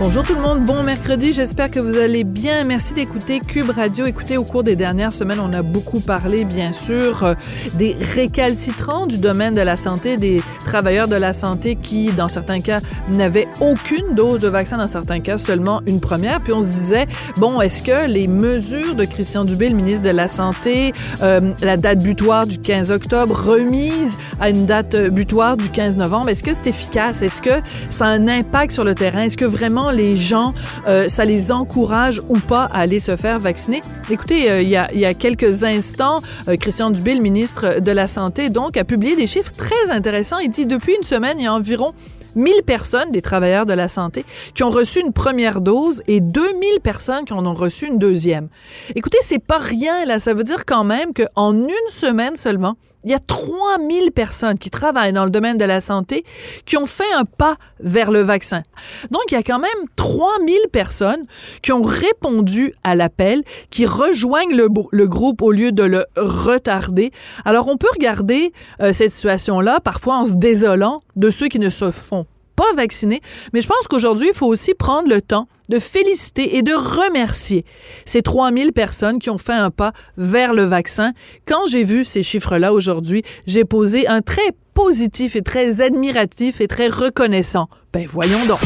Bonjour tout le monde, bon mercredi, j'espère que vous allez bien. Merci d'écouter Cube Radio. Écoutez, au cours des dernières semaines, on a beaucoup parlé, bien sûr, euh, des récalcitrants du domaine de la santé, des travailleurs de la santé qui, dans certains cas, n'avaient aucune dose de vaccin, dans certains cas, seulement une première. Puis on se disait, bon, est-ce que les mesures de Christian Dubé, le ministre de la Santé, euh, la date butoir du 15 octobre, remise à une date butoir du 15 novembre, est-ce que c'est efficace? Est-ce que ça a un impact sur le terrain? Est-ce que vraiment les gens, euh, ça les encourage ou pas à aller se faire vacciner. Écoutez, euh, il, y a, quelques instants, euh, Christian Dubé, le ministre de la Santé, donc, a publié des chiffres très intéressants. Il dit depuis une semaine, il y a environ 1000 personnes, des travailleurs de la santé, qui ont reçu une première dose et 2000 personnes qui en ont reçu une deuxième. Écoutez, c'est pas rien, là. Ça veut dire quand même qu'en une semaine seulement, il y a 3000 personnes qui travaillent dans le domaine de la santé qui ont fait un pas vers le vaccin. Donc, il y a quand même 3000 personnes qui ont répondu à l'appel, qui rejoignent le, groupe au lieu de le retarder. Alors, on peut regarder euh, cette situation-là parfois en se désolant de ceux qui ne se font pas vacciner. Mais je pense qu'aujourd'hui, il faut aussi prendre le temps de féliciter et de remercier ces 3000 personnes qui ont fait un pas vers le vaccin. Quand j'ai vu ces chiffres-là aujourd'hui, j'ai posé un très positif et très admiratif et très reconnaissant. Ben voyons donc.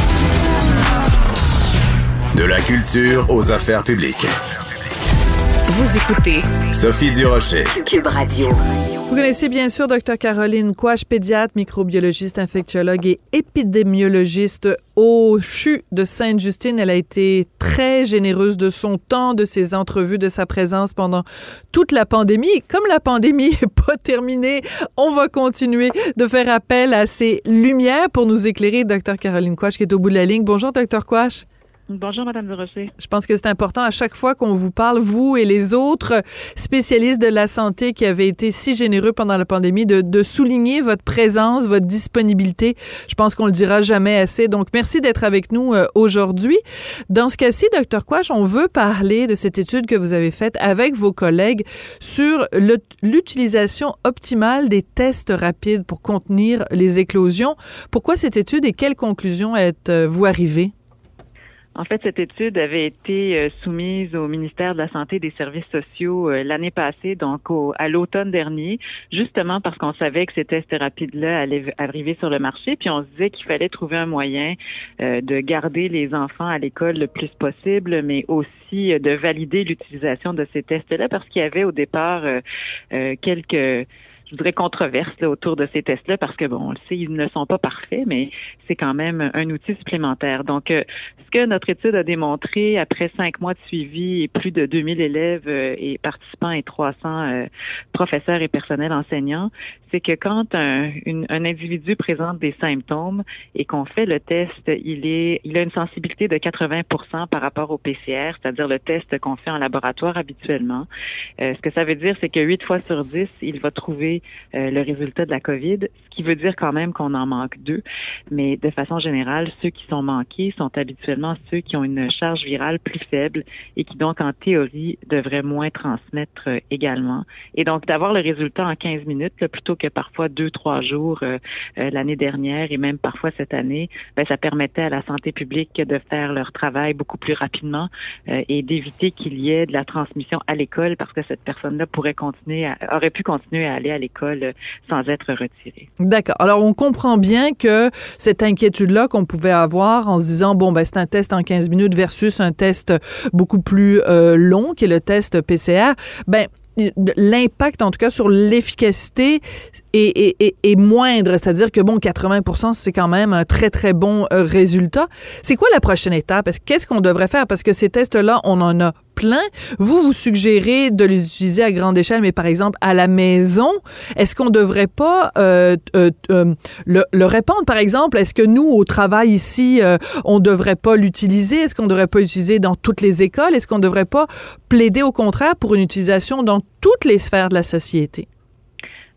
De la culture aux affaires publiques. Vous écoutez Sophie Durocher. Cube Radio. Vous connaissez bien sûr Dr Caroline Quash, pédiatre, microbiologiste, infectiologue et épidémiologiste au CHU de Sainte-Justine. Elle a été très généreuse de son temps, de ses entrevues, de sa présence pendant toute la pandémie. Comme la pandémie n'est pas terminée, on va continuer de faire appel à ses lumières pour nous éclairer. Dr Caroline Quash qui est au bout de la ligne. Bonjour Dr Quash. Bonjour, Madame de Rocher. Je pense que c'est important à chaque fois qu'on vous parle, vous et les autres spécialistes de la santé qui avaient été si généreux pendant la pandémie, de, de souligner votre présence, votre disponibilité. Je pense qu'on le dira jamais assez. Donc, merci d'être avec nous euh, aujourd'hui. Dans ce cas-ci, docteur Quash, on veut parler de cette étude que vous avez faite avec vos collègues sur l'utilisation optimale des tests rapides pour contenir les éclosions. Pourquoi cette étude et quelles conclusions êtes-vous arrivées? En fait, cette étude avait été euh, soumise au ministère de la Santé et des Services sociaux euh, l'année passée, donc au, à l'automne dernier, justement parce qu'on savait que ces tests rapides-là allaient arriver sur le marché, puis on se disait qu'il fallait trouver un moyen euh, de garder les enfants à l'école le plus possible, mais aussi de valider l'utilisation de ces tests-là, parce qu'il y avait au départ quelques je voudrais, controverse autour de ces tests-là parce que, bon, on le sait, ils ne sont pas parfaits, mais c'est quand même un outil supplémentaire. Donc, euh, ce que notre étude a démontré après cinq mois de suivi et plus de 2000 élèves euh, et participants et 300 euh, professeurs et personnels enseignants, c'est que quand un, un, individu présente des symptômes et qu'on fait le test, il est, il a une sensibilité de 80 par rapport au PCR, c'est-à-dire le test qu'on fait en laboratoire habituellement. ce que ça veut dire, c'est que 8 fois sur 10, il va trouver euh, le résultat de la COVID, ce qui veut dire quand même qu'on en manque deux. Mais de façon générale, ceux qui sont manqués sont habituellement ceux qui ont une charge virale plus faible et qui donc en théorie devraient moins transmettre euh, également. Et donc d'avoir le résultat en 15 minutes plutôt que parfois deux, trois jours l'année dernière et même parfois cette année, ben, ça permettait à la santé publique de faire leur travail beaucoup plus rapidement et d'éviter qu'il y ait de la transmission à l'école parce que cette personne-là pourrait continuer, aurait pu continuer à aller à l'école euh, sans être retirée. D'accord. Alors, on comprend bien que cette inquiétude-là qu'on pouvait avoir en se disant, bon, ben, c'est un test en 15 minutes versus un test beaucoup plus euh, long, qui est le test PCR, ben, l'impact, en tout cas, sur l'efficacité est, est, moindre. C'est-à-dire que, bon, 80 c'est quand même un très, très bon euh, résultat. C'est quoi la prochaine étape? Qu'est-ce qu'on devrait faire? Parce que ces tests-là, on en a Vous, vous suggérez de les utiliser à grande échelle, mais par exemple à la maison. Est-ce qu'on devrait pas euh, euh, euh le, répandre, par exemple? Est-ce que nous, au travail ici, on devrait pas l'utiliser? Est-ce qu'on devrait pas l'utiliser dans toutes les écoles? Est-ce qu'on devrait pas plaider au contraire pour une utilisation dans toutes les sphères de la société?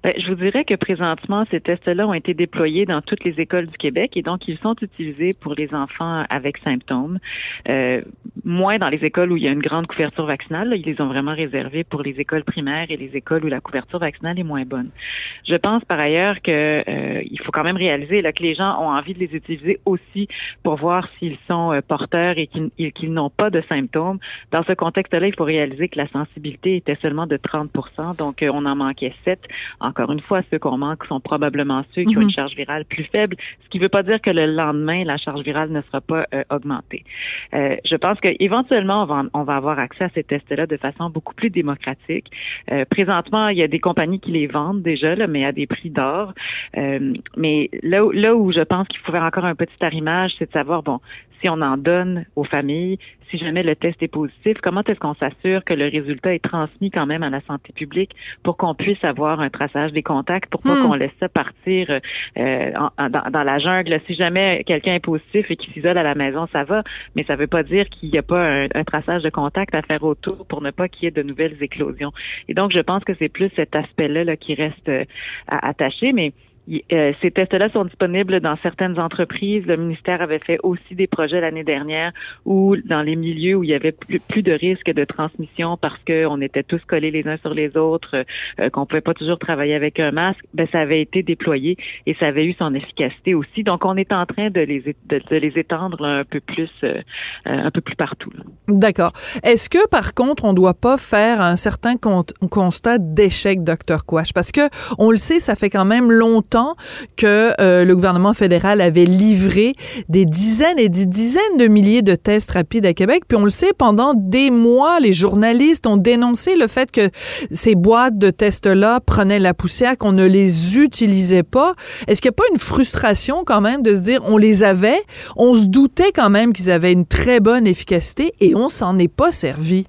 Ben, je vous dirais que présentement, ces tests-là ont été déployés dans toutes les écoles du Québec et donc ils sont utilisés pour les enfants avec symptômes. Euh, moins dans les écoles où il y a une grande couverture vaccinale. ils les ont vraiment réservés pour les écoles primaires et les écoles où la couverture vaccinale est moins bonne. Je pense par ailleurs que euh, il faut quand même réaliser là, que les gens ont envie de les utiliser aussi pour voir s'ils sont euh, porteurs et qu'ils n'ont pas de symptômes. Dans ce contexte-là, il faut réaliser que la sensibilité était seulement de 30% donc euh, on en manquait 7 encore une fois, ceux qu'on manque sont probablement ceux qui ont une mhm. charge virale plus faible, ce qui ne veut pas dire que le lendemain, la charge virale ne sera pas euh, augmentée. Euh, je pense qu'éventuellement, on va, on va avoir accès à ces tests-là de façon beaucoup plus démocratique. Euh, présentement, il y a des compagnies qui les vendent déjà, là, mais à des prix d'or. mais là, là où je pense qu'il faut faire encore un petit arrimage, c'est de savoir, bon, si on en donne aux familles, si jamais le test est positif, comment est-ce qu'on s'assure que le résultat est transmis quand même à la santé publique pour qu'on puisse avoir un traçage des contacts, pour pas hmm. qu'on laisse ça partir euh, dans, la jungle? Si jamais quelqu'un est positif et qu'il s'isole à la maison, ça va, mais ça veut pas dire qu'il n'y a pas un, traçage de contact à faire autour pour ne pas qu'il y ait de nouvelles éclosions. Et donc, je pense que c'est plus cet aspect-là là, qui reste euh, attaché, mais euh, ces tests-là sont disponibles dans certaines entreprises. Le ministère avait fait aussi des projets l'année dernière où, dans les milieux où il y avait plus, de risques de transmission parce qu'on était tous collés les uns sur les autres, euh, qu'on pouvait pas toujours travailler avec un masque, ben ça avait été déployé et ça avait eu son efficacité aussi. Donc, on est en train de les de, les étendre un peu plus euh, un peu plus partout. D'accord. Est-ce que par contre, on doit pas faire un certain constat d'échec, docteur Quash, parce que on le sait, ça fait quand même longtemps que euh, le gouvernement fédéral avait livré des dizaines et des dizaines de milliers de tests rapides à Québec. Puis on le sait, pendant des mois, les journalistes ont dénoncé le fait que ces boîtes de tests-là prenaient la poussière, qu'on ne les utilisait pas. Est-ce qu'il n'y a pas une frustration quand même de se dire on les avait, on se doutait quand même qu'ils avaient une très bonne efficacité et on s'en est pas servi?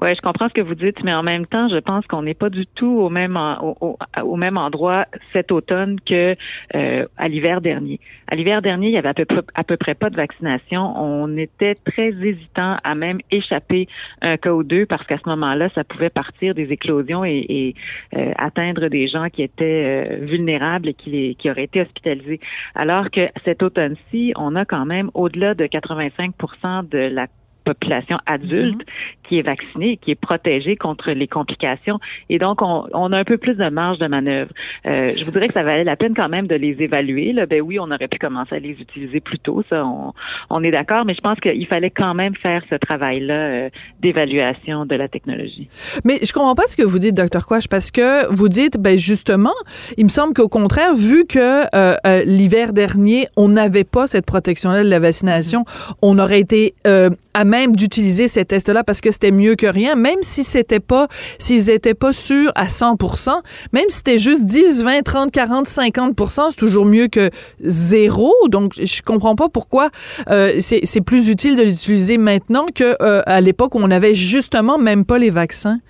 Oui, je comprends ce que vous dites, mais en même temps, je pense qu'on n'est pas du tout au même au, au, même endroit cet automne que euh, à l'hiver dernier. À l'hiver dernier, il y avait à peu, près, pas de vaccination. On était très hésitant à même échapper un cas ou deux parce qu'à ce moment-là, ça pouvait partir des éclosions et, et euh, atteindre des gens qui étaient euh, vulnérables et qui, qui auraient été hospitalisés. Alors que cet automne-ci, on a quand même au-delà de 85% de la population adulte mhm. qui est vaccinée, qui est protégée contre les complications. Et donc, on, on a un peu plus de marge de manœuvre. Euh, je vous dirais que ça valait la peine quand même de les évaluer. Là. Ben oui, on aurait pu commencer à les utiliser plus tôt, ça, on, on est d'accord, mais je pense qu'il fallait quand même faire ce travail-là euh, d'évaluation de la technologie. Mais je comprends pas ce que vous dites, docteur Quash, parce que vous dites, ben justement, il me semble qu'au contraire, vu que euh, euh l'hiver dernier, on n'avait pas cette protection-là de la vaccination, on aurait été euh, à même d'utiliser ces tests-là parce que c'était mieux que rien, même si c'était pas, s'ils étaient pas sûrs à 100%, même si c'était juste 10, 20, 30, 40, 50%, c'est toujours mieux que zéro. Donc, je comprends pas pourquoi euh, c'est plus utile de les utiliser maintenant que euh, à l'époque où on avait justement même pas les vaccins.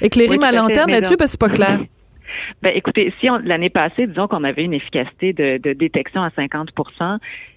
Éclairez ma lanterne là-dessus parce que c'est pas clair. Ben, écoutez, si l'année passée, disons qu'on avait une efficacité de, de détection à 50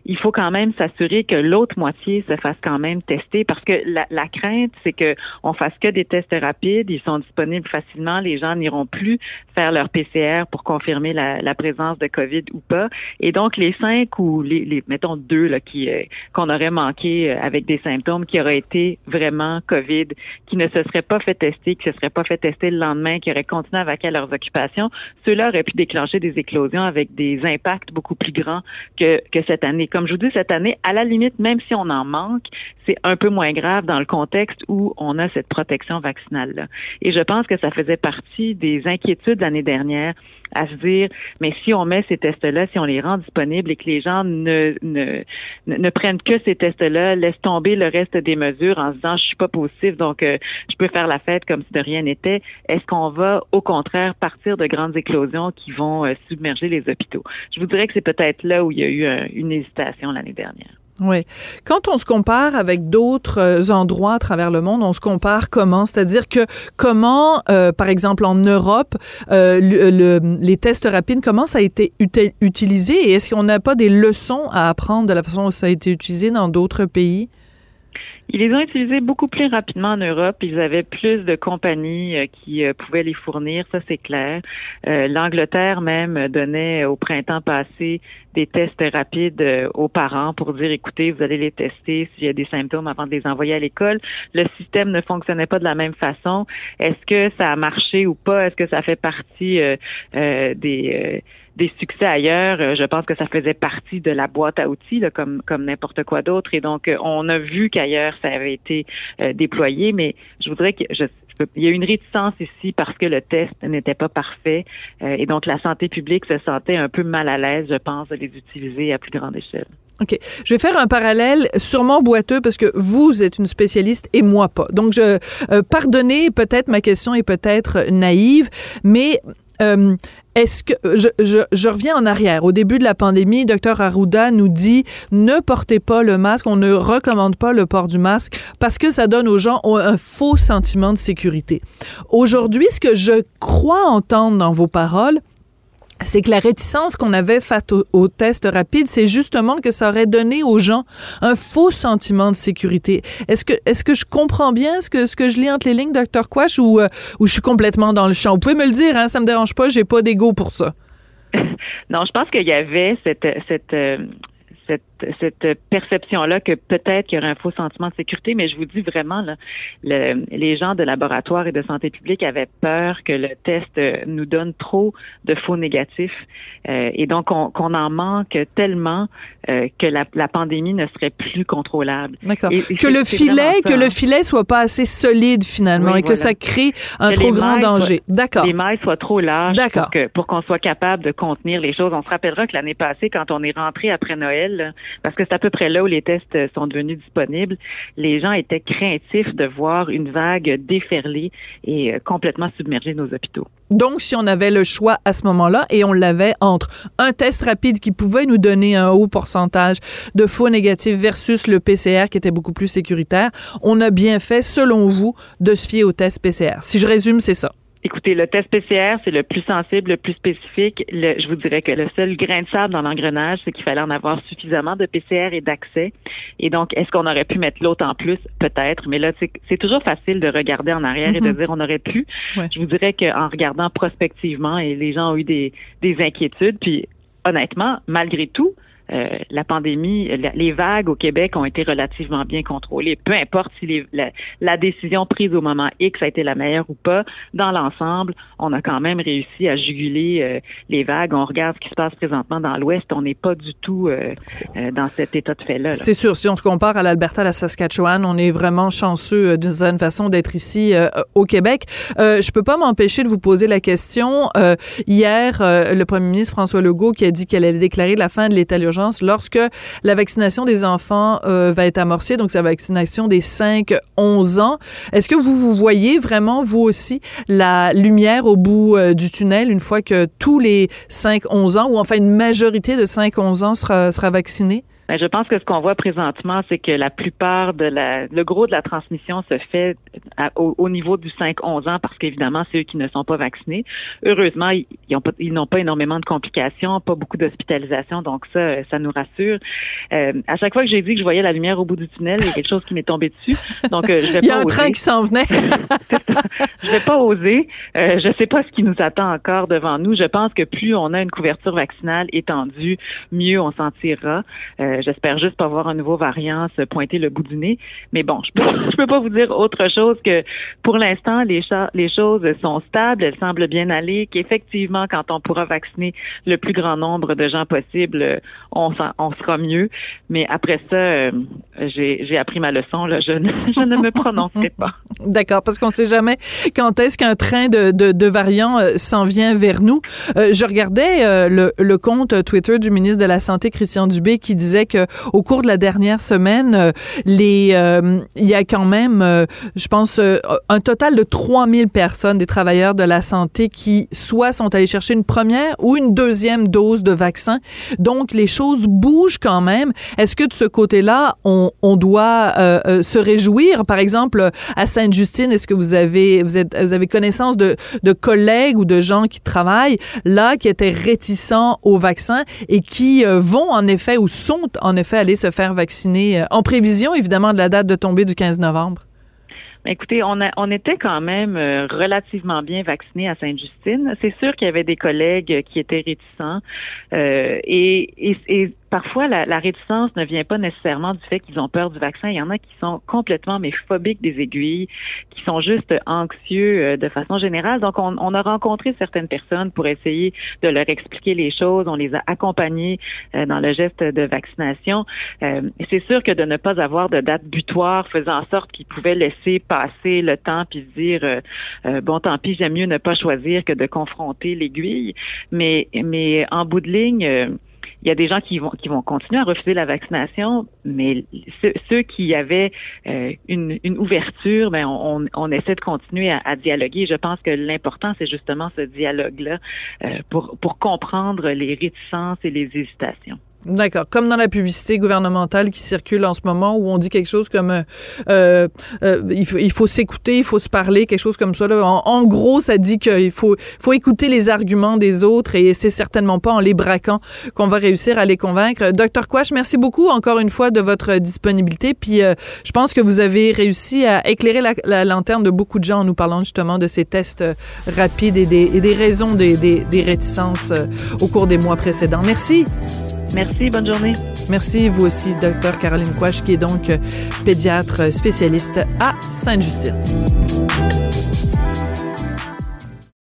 il faut quand même s'assurer que l'autre moitié se fasse quand même tester parce que la, la crainte, c'est que on fasse que des tests rapides, ils sont disponibles facilement, les gens n'iront plus faire leur PCR pour confirmer la, la, présence de COVID ou pas. Et donc les cinq ou les, les mettons deux là qui euh, qu'on aurait manqué euh, avec des symptômes qui auraient été vraiment COVID, qui ne se seraient pas fait tester, qui se seraient pas fait tester le lendemain, qui auraient continué à vaquer à leurs occupations, ceux-là auraient pu déclencher des éclosions avec des impacts beaucoup plus grands que, que cette année comme je vous dis, cette année, à la limite, même si on en manque, c'est un peu moins grave dans le contexte où on a cette protection vaccinale-là. Et je pense que ça faisait partie des inquiétudes l'année dernière à se dire, mais si on met ces tests-là, si on les rend disponibles et que les gens ne, ne, ne prennent que ces tests-là, laissent tomber le reste des mesures en se disant, je suis pas positif, donc euh, je peux faire la fête comme si de rien n'était, est-ce qu'on va au contraire partir de grandes éclosions qui vont euh, submerger les hôpitaux? Je vous dirais que c'est peut-être là où il y a eu euh, une hésitation l'année dernière. Oui. Quand on se compare avec d'autres euh, endroits à travers le monde, on se compare comment? C'est-à-dire que comment, euh, par exemple en Europe, euh, les tests rapides, comment ça a été utilisé et est-ce qu'on n'a pas des leçons à apprendre de la façon dont ça a été utilisé dans d'autres pays? Ils les ont utilisés beaucoup plus rapidement en Europe. Ils avaient plus de compagnies euh, qui euh, pouvaient les fournir, ça c'est clair. Euh, L'Angleterre même donnait au printemps passé des tests rapides aux parents pour dire écoutez, vous allez les tester s'il y a des symptômes avant de les envoyer à l'école. Le système ne fonctionnait pas de la même façon. Est-ce que ça a marché ou pas? Est-ce que ça fait partie des des succès ailleurs, euh, je pense que ça faisait partie de la boîte à outils, comme comme n'importe quoi d'autre. Et donc, euh, on a vu qu'ailleurs ça avait été euh, déployé, mais je voudrais que je, il y a une réticence ici parce que le test n'était pas parfait et donc la santé publique se sentait un peu mal à l'aise, je pense, de les utiliser à plus grande échelle. OK. Je vais faire un parallèle sûrement boiteux parce que vous êtes une spécialiste et moi pas. Donc, je pardonnez peut-être ma question est peut-être naïve, mais euh, est-ce que je, je, je, reviens en arrière au début de la pandémie, docteur Arruda nous dit ne portez pas le masque, on ne recommande pas le port du masque parce que ça donne aux gens un faux sentiment de sécurité. Aujourd'hui, ce que je crois entendre dans vos paroles, c'est que la réticence qu'on avait face au, test rapide, c'est justement que ça aurait donné aux gens un faux sentiment de sécurité. Est-ce que est-ce que je comprends bien ce que ce que je lis entre les lignes, docteur Quash, ou euh, ou je suis complètement dans le champ? Vous pouvez me le dire, hein, ça me dérange pas, j'ai pas d'ego pour ça. non, je pense qu'il y avait cette cette euh, cette, perception-là que peut-être qu'il y aurait un faux sentiment de sécurité, mais je vous dis vraiment, là, les gens de laboratoire et de santé publique avaient peur que le test euh, nous donne trop de faux négatifs euh, et donc qu'on en manque tellement euh, que la, pandémie ne serait plus contrôlable. D'accord. Que le filet, que le filet soit pas assez solide finalement et que ça crée un trop grand danger. D'accord. Les mailles soient trop larges pour pour qu'on soit capable de contenir les choses. On se rappellera que l'année passée, quand on est rentré après Noël, parce que c'est à peu près là où les tests sont devenus disponibles, les gens étaient craintifs de voir une vague déferler et euh, complètement submerger nos hôpitaux. Donc, si on avait le choix à ce moment-là, et on l'avait entre un test rapide qui pouvait nous donner un haut pourcentage de faux négatifs versus le PCR qui était beaucoup plus sécuritaire, on a bien fait, selon vous, de se fier au test PCR. Si je résume, c'est ça. Écoutez, le test PCR, c'est le plus sensible, le plus spécifique. je vous dirais que le seul grain de sable dans l'engrenage, c'est qu'il fallait en avoir suffisamment de PCR et d'accès. Et donc, est-ce qu'on aurait pu mettre l'autre en plus? Peut-être. Mais là, c'est toujours facile de regarder en arrière et de mm-hmm. dire on aurait pu. Je vous dirais qu'en regardant prospectivement, et les gens ont eu des, des inquiétudes, puis honnêtement, malgré tout, euh, la pandémie, les vagues au Québec ont été relativement bien contrôlées. Peu importe si la, décision prise au moment X a été la meilleure ou pas, dans l'ensemble, on a quand même réussi à juguler euh, les vagues. On regarde ce qui se passe présentement dans l'Ouest, on n'est pas du tout euh, dans cet état de fait-là. C'est sûr, si on se compare à l'Alberta, la Saskatchewan, on est vraiment chanceux d'une certaine façon d'être ici au Québec. je peux pas m'empêcher de vous poser la question. hier, le premier ministre François Legault qui a dit qu'elle allait déclarer la fin de l'état d'urgence lorsque la vaccination des enfants euh, va être amorcée, donc c'est la vaccination des 5-11 ans. Est-ce que vous vous voyez vraiment, vous aussi, la lumière au bout euh, du tunnel une fois que tous les 5-11 ans, ou enfin une majorité de 5-11 ans sera, sera vaccinée? Ben, je pense que ce qu'on voit présentement, c'est que la plupart de la, le gros de la transmission se fait au, niveau du 5-11 ans parce qu'évidemment, c'est eux qui ne sont pas vaccinés. Heureusement, ils n'ont pas, ils n'ont pas énormément de complications, pas beaucoup d'hospitalisation, donc ça, ça nous rassure. Euh, à chaque fois que j'ai dit que je voyais la lumière au bout du tunnel, il y a quelque chose qui m'est tombé dessus. Donc, euh, je vais il y a un train qui s'en venait. je vais pas oser. Euh, je sais pas ce qui nous attend encore devant nous. Je pense que plus on a une couverture vaccinale étendue, mieux on s'en tirera. Euh, j'espère juste pas voir un nouveau variant se pointer le bout du nez. Mais bon, je peux, peux pas vous dire autre chose que pour l'instant, les, choses sont stables, elles semblent bien aller, qu'effectivement, quand on pourra vacciner le plus grand nombre de gens possible, on, on sera mieux. Mais après ça, euh, j'ai appris ma leçon. Là. Je, ne, ne me prononcerai pas. D'accord, parce qu'on sait jamais quand est-ce qu'un train de, variants euh, s'en vient vers nous. Euh, je regardais le compte Twitter du ministre de la Santé, Christian Dubé, qui disait que au cours de la dernière semaine, euh, les euh, il y a quand même, euh, je pense, un total de 3000 personnes, des travailleurs de la santé, qui soit sont allés chercher une première ou une deuxième dose de vaccin. Donc, les choses bougent quand même. Est-ce que de ce côté-là, on, on doit se réjouir? Par exemple, à Sainte-Justine, est-ce que vous avez, vous, êtes, vous avez connaissance de, de collègues ou de gens qui travaillent là, qui étaient réticents au vaccin et qui vont en effet ou sont en effet aller se faire vacciner euh, en prévision, évidemment, de la date de tombée du 15 novembre? Écoutez, on, était quand même euh, relativement bien vaccinés à Sainte-Justine. C'est sûr qu'il y avait des collègues qui étaient réticents euh, et, et, parfois la, la, réticence ne vient pas nécessairement du fait qu'ils ont peur du vaccin. Il y en a qui sont complètement mais des aiguilles, qui sont juste anxieux euh, de façon générale. Donc on, on, a rencontré certaines personnes pour essayer de leur expliquer les choses. On les a accompagnés euh, dans le geste de vaccination. Euh, c'est sûr que de ne pas avoir de date butoir faisait en sorte qu'ils pouvaient laisser passer le temps puis se dire bon tant pis j'aime mieux ne pas choisir que de confronter l'aiguille. Mais mais en bout de ligne il y a des gens qui vont qui vont continuer à refuser la vaccination, mais ceux, qui avaient euh, une, une, ouverture, ben on, essaie de continuer à, dialoguer. Je pense que l'important c'est justement ce dialogue-là euh, pour pour comprendre les réticences et les hésitations. D'accord. Comme dans la publicité gouvernementale qui circule en ce moment où on dit quelque chose comme euh, euh, euh il faut, il faut s'écouter, il faut se parler, quelque chose comme ça. Là. En, gros, ça dit qu'il faut, faut écouter les arguments des autres et c'est certainement pas en les braquant qu'on va réussir à les convaincre. Docteur Quash, merci beaucoup encore une fois de votre disponibilité. Puis euh, je pense que vous avez réussi à éclairer la, la, lanterne de beaucoup de gens en nous parlant justement de ces tests rapides et des, et des raisons des, des, des réticences au cours des mois précédents. Merci. Merci, bonne journée. Merci, vous aussi, docteur Caroline Quash, qui est donc euh, pédiatre spécialiste à Sainte-Justine.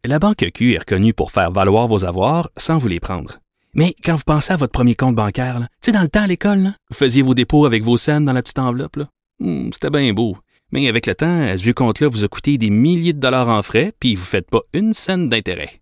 La Banque Q est reconnue pour faire valoir vos avoirs sans vous les prendre. Mais quand vous pensez à votre premier compte bancaire, tu sais, dans le temps à l'école, vous faisiez vos dépôts avec vos scènes dans la petite enveloppe. Hmm, c'était bien beau. Mais avec le temps, ce vieux compte-là vous a coûté des milliers de dollars en frais, puis vous ne faites pas une scène d'intérêt.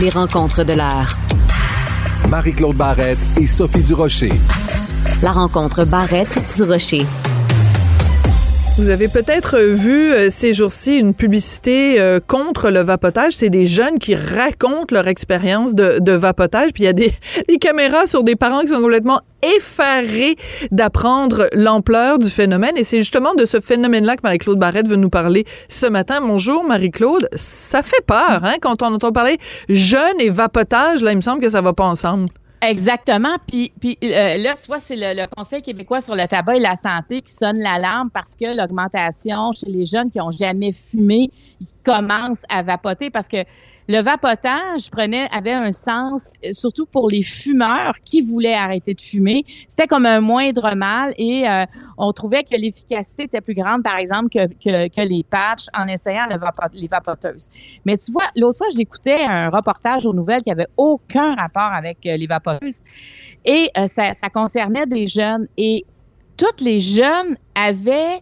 Les rencontres de l'heure. Marie-Claude Barrette et Sophie Durocher. La rencontre Barrette-Durocher. Vous avez peut-être vu euh, ces jours-ci une publicité euh, contre le vapotage. C'est des jeunes qui racontent leur expérience de, de, vapotage. Puis il y a des, des, caméras sur des parents qui sont complètement effarés d'apprendre l'ampleur du phénomène. Et c'est justement de ce phénomène-là que Marie-Claude Barrette veut nous parler ce matin. Bonjour Marie-Claude. Ça fait peur hein, quand on entend parler jeunes et vapotage. Là, il me semble que ça va pas ensemble. Exactement. Puis, puis euh, là, tu vois, c'est le, le, Conseil québécois sur le tabac et la santé qui sonne l'alarme parce que l'augmentation chez les jeunes qui ont jamais fumé, ils commencent à vapoter parce que le vapotage prenait avait un sens euh, surtout pour les fumeurs qui voulaient arrêter de fumer. C'était comme un moindre mal et euh, on trouvait que l'efficacité était plus grande, par exemple, que, que, les patchs en essayant le les vapoteuses. Mais tu vois, l'autre fois, j'écoutais un reportage aux nouvelles qui avait aucun rapport avec euh, les vapoteuses et ça, ça concernait des jeunes et toutes les jeunes avaient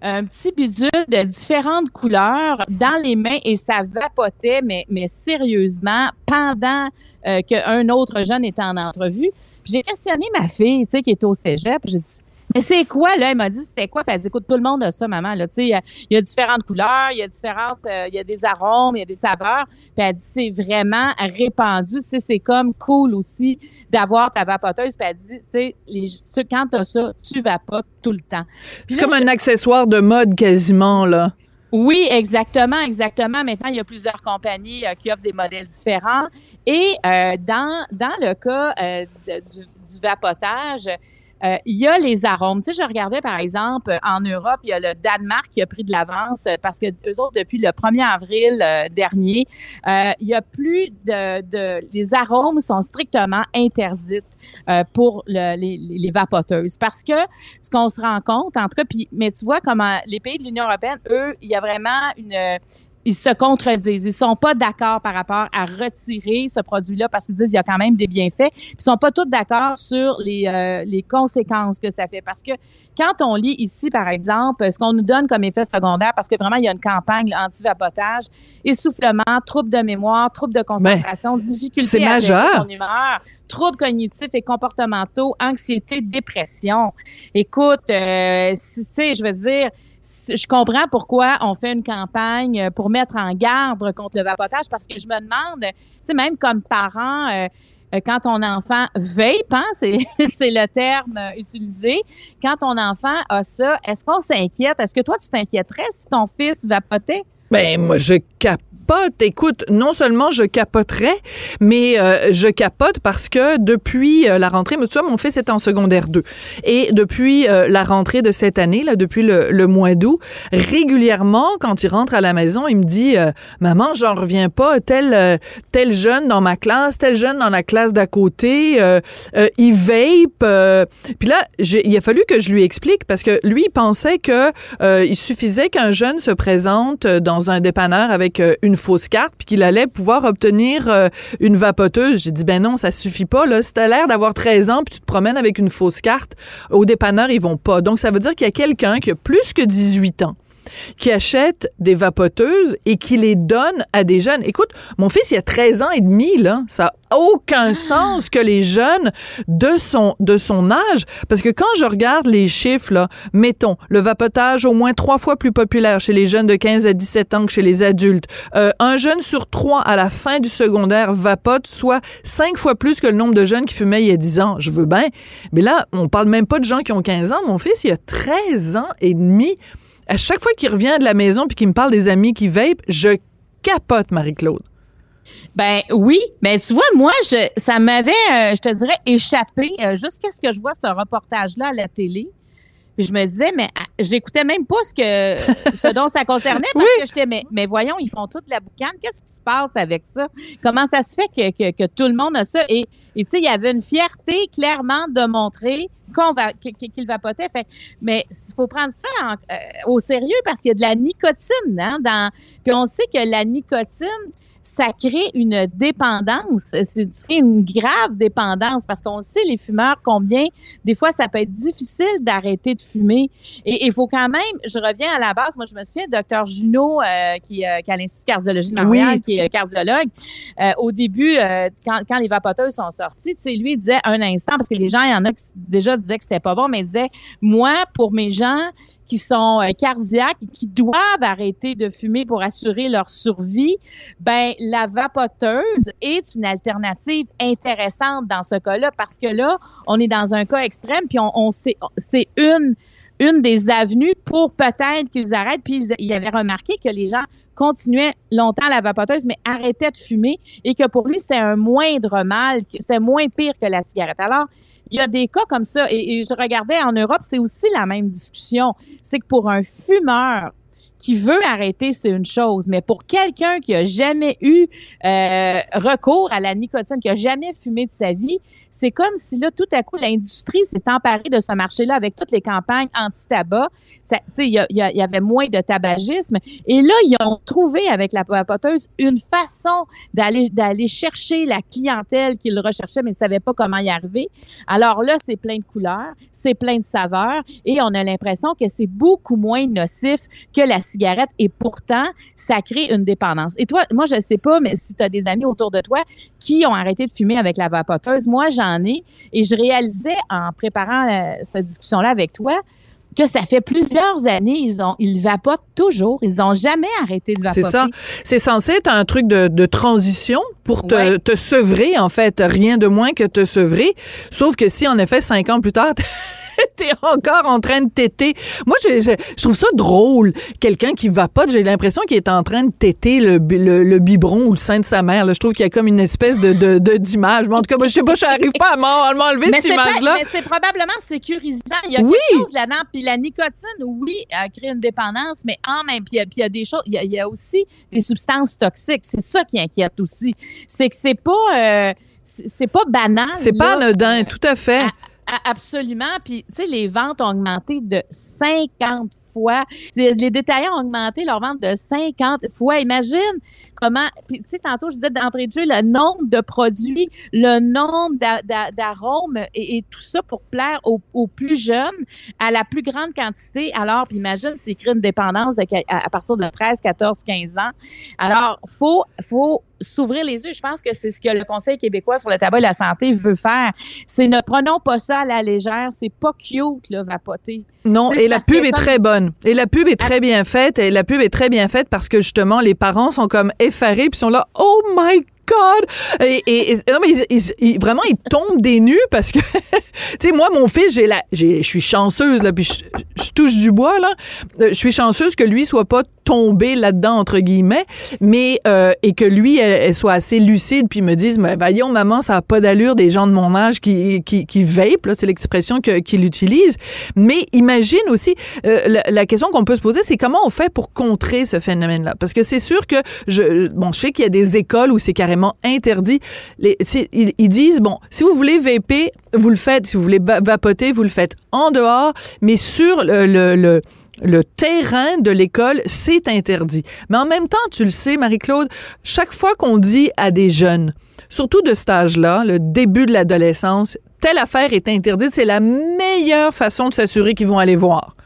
un petit bidule de différentes couleurs dans les mains et ça vapotait, mais, mais sérieusement, pendant euh, qu'un autre jeune était en entrevue. J'ai questionné ma fille, tu sais, qui est au cégep. J'ai dit, mais c'est quoi, là? Elle m'a dit, c'était quoi? Puis elle dit, écoute, tout le monde a ça, maman. Là, tu sais, il y, a différentes couleurs, il y a différentes, euh, il y a des arômes, il y a des saveurs. Puis elle dit, c'est vraiment répandu. Tu c'est comme cool aussi d'avoir ta vapoteuse. Puis elle dit, tu sais, quand t'as ça, tu vapotes tout le temps. C'est comme un accessoire de mode quasiment, là. Oui, exactement, exactement. Maintenant, il y a plusieurs compagnies euh, qui offrent des modèles différents. Et euh, dans, dans le cas du, du vapotage, euh, il y a les arômes. Tu sais, je regardais par exemple en Europe, il y a le Danemark qui a pris de l'avance euh, parce que eux autres depuis le 1er avril euh, dernier, il y a plus de, de, les arômes sont strictement interdites pour le, les, les, vapoteuses parce que ce qu'on se rend compte, en tout cas, puis mais tu vois comment les pays de l'Union européenne, eux, il y a vraiment une ils se contredisent. Ils sont pas d'accord par rapport à retirer ce produit-là parce qu'ils disent qu'il y a quand même des bienfaits. Ils sont pas tous d'accord sur les, euh, les conséquences que ça fait. Parce que quand on lit ici, par exemple, ce qu'on nous donne comme effet secondaire, parce que vraiment, il y a une campagne anti-vapotage, essoufflement, troubles de mémoire, troubles de concentration, difficulté à gérer son humeur, troubles cognitifs et comportementaux, anxiété, dépression. Écoute, euh, tu sais, je veux dire, je comprends pourquoi on fait une campagne pour mettre en garde contre le vapotage parce que je me demande, sais, même comme parent, euh, euh, quand ton enfant vape, hein, c'est, c'est le terme utilisé, quand ton enfant a ça, est-ce qu'on s'inquiète? Est-ce que toi, tu t'inquiéterais si ton fils vapotait? Ben, moi, je cap capote. Écoute, non seulement je capoterais, mais euh, je capote parce que depuis euh, la rentrée, tu vois, mon fils est en secondaire 2. Et depuis euh, la rentrée de cette année, là, depuis le, le mois d'août, régulièrement, quand il rentre à la maison, il me dit Maman, j'en reviens pas, tel, tel jeune dans ma classe, tel jeune dans la classe d'à côté, il vape. Puis là, il a fallu que je lui explique parce que lui, il pensait que il suffisait qu'un jeune se présente dans un dépanneur avec une fausse carte puis qu'il allait pouvoir obtenir euh, une vapoteuse. J'ai dit ben non, ça suffit pas là. Si t'as l'air d'avoir 13 ans puis tu te promènes avec une fausse carte, au dépanneur ils vont pas. Donc ça veut dire qu'il y a quelqu'un qui a plus que 18 ans qui achète des vapoteuses et qui les donne à des jeunes. Écoute, mon fils, il a 13 ans et demi, là. Ça n'a aucun sens que les jeunes de son, de son âge. Parce que quand je regarde les chiffres, là, mettons, le vapotage au moins trois fois plus populaire chez les jeunes de 15 à 17 ans que chez les adultes. Euh, un jeune sur trois à la fin du secondaire vapote, soit cinq fois plus que le nombre de jeunes qui fumaient il y a 10 ans. Je veux bien. Mais là, on parle même pas de gens qui ont 15 ans. Mon fils, il a 13 ans et demi à chaque fois qu'il revient de la maison puis qu'il me parle des amis qui vape, je capote Marie-Claude. Ben oui, mais tu vois, moi, ça m'avait, euh, je te dirais, échappé euh, jusqu'à ce que je vois ce reportage-là à la télé. Puis je me disais, mais ah, j'écoutais même pas ce que ce dont ça concernait parce que j'étais, mais, mais voyons, ils font toute la boucane. Qu'est-ce qui se passe avec ça? Comment ça se fait que, que, que tout le monde a ça? Et tu sais, il y avait une fierté clairement de montrer qu'on va qu'il vapotait. Fait, mais il faut prendre ça euh, au sérieux parce qu'il y a de la nicotine, hein, dans, puis on sait que la nicotine, ça crée une dépendance. C'est une grave dépendance parce qu'on sait, les fumeurs, combien des fois ça peut être difficile d'arrêter de fumer. Et il faut quand même, je reviens à la base, moi je me souviens, docteur Junot, euh, qui, euh, qui, a l'Institut de cardiologie de Montréal, qui est cardiologue, euh, au début, euh, quand, quand, les vapoteuses sont sorties, tu sais, lui, il disait un instant, parce que les gens, il y en a qui déjà disaient que c'était pas bon, mais il disait, moi, pour mes gens qui sont euh, cardiaques qui doivent arrêter de fumer pour assurer leur survie, ben la vapoteuse est une alternative intéressante dans ce cas-là parce que là, on est dans un cas extrême puis on, on c'est une une des avenues pour peut-être qu'ils arrêtent. Puis ils, ils avaient remarqué que les gens continuaient longtemps la vapoteuse, mais arrêtaient de fumer et que pour lui, c'était un moindre mal, c'était moins pire que la cigarette. Alors, il y a des cas comme ça. Et, et je regardais en Europe, c'est aussi la même discussion. C'est que pour un fumeur, qui veut arrêter, c'est une chose, mais pour quelqu'un qui a jamais eu euh, recours à la nicotine, qui a jamais fumé de sa vie, c'est comme si là, tout à coup, l'industrie s'est emparée de ce marché-là avec toutes les campagnes anti-tabac. Il y, y y avait moins de tabagisme. Et là, ils ont trouvé avec la vapoteuse une façon d'aller d'aller chercher la clientèle qu'ils recherchaient, mais ne savaient pas comment y arriver. Alors là, c'est plein de couleurs, c'est plein de saveurs, et on a l'impression que c'est beaucoup moins nocif que la cigarette, et pourtant, ça crée une dépendance. Et toi, moi, je sais pas, mais si tu as des amis autour de toi qui ont arrêté de fumer avec la vapoteuse, moi, j'en ai, et je réalisais en préparant euh, cette discussion-là avec toi que ça fait plusieurs années, ils ont, ils vapotent toujours, ils ont jamais arrêté de vapoter. C'est ça. C'est censé être un truc de, de transition pour te, Ouais. te sevrer, en fait. Rien de moins que te sevrer. Sauf que si, en effet, cinq ans plus tard, t'es encore en train de téter. Moi, je, je, je trouve ça drôle. Quelqu'un qui vapote, j'ai l'impression qu'il est en train de téter le, le, le biberon ou le sein de sa mère. là. Je trouve qu'il y a comme une espèce de d'image. Mais en tout cas, moi, je sais pas, je n'arrive pas à m'en- à m'enlever cette image-là. mais c'est probablement sécurisant. Il y a Oui. quelque chose là-dedans. Puis la nicotine, oui, elle crée une dépendance, mais en même puis il y a- puis il y a des choses. Il y a, y a aussi des substances toxiques. C'est ça qui inquiète aussi. C'est que c'est pas, euh, c'est pas banal. C'est pas anodin, tout à fait. Absolument. Puis, tu sais, les ventes ont augmenté de 50 fois. Les détaillants ont augmenté leur vente de 50 fois. Imagine comment. Tu sais, tantôt, je disais d'entrée de jeu, le nombre de produits, le nombre d'a- d'a- d'arômes et, et tout ça pour plaire aux, aux plus jeunes à la plus grande quantité. Alors, puis imagine, c'est créé une dépendance de, à, à partir de 13, 14, 15 ans. Alors, faut, faut s'ouvrir les yeux. Je pense que c'est ce que le Conseil québécois sur le tabac et la santé veut faire. C'est ne prenons pas ça à la légère. C'est pas cute, là, vapoter. Non, et la pub est comme- très bonne. Et la pub est très bien faite. Et la pub est très bien faite parce que justement, les parents sont comme effarés puis sont là, oh my Et, et- non, mais ils- ils- ils- vraiment, ils tombent des nues parce que, tu sais, moi, mon fils, j'ai la, j'ai, je suis chanceuse, là, puis je, touche du bois, là. Euh, Je suis chanceuse que lui soit pas tombé là-dedans, entre guillemets, mais, euh, et que lui, elle, soit assez lucide puis me dise, mais voyons, maman, ça a pas d'allure des gens de mon âge qui, qui, qui vape, là, c'est l'expression qu'il utilise. Mais imagine aussi, euh, la, la question qu'on peut se poser, c'est comment on fait pour contrer ce phénomène-là? Parce que c'est sûr que, je, bon, je sais qu'il y a des écoles où c'est carrément interdit. Ils, disent, bon, si vous voulez vaper, vous le faites. Si vous voulez va- vapoter, vous le faites en dehors, mais sur le terrain de l'école, c'est interdit. Mais en même temps, tu le sais, Marie-Claude, chaque fois qu'on dit à des jeunes, surtout de cet âge-là, le début de l'adolescence, telle affaire est interdite, c'est la meilleure façon de s'assurer qu'ils vont aller voir.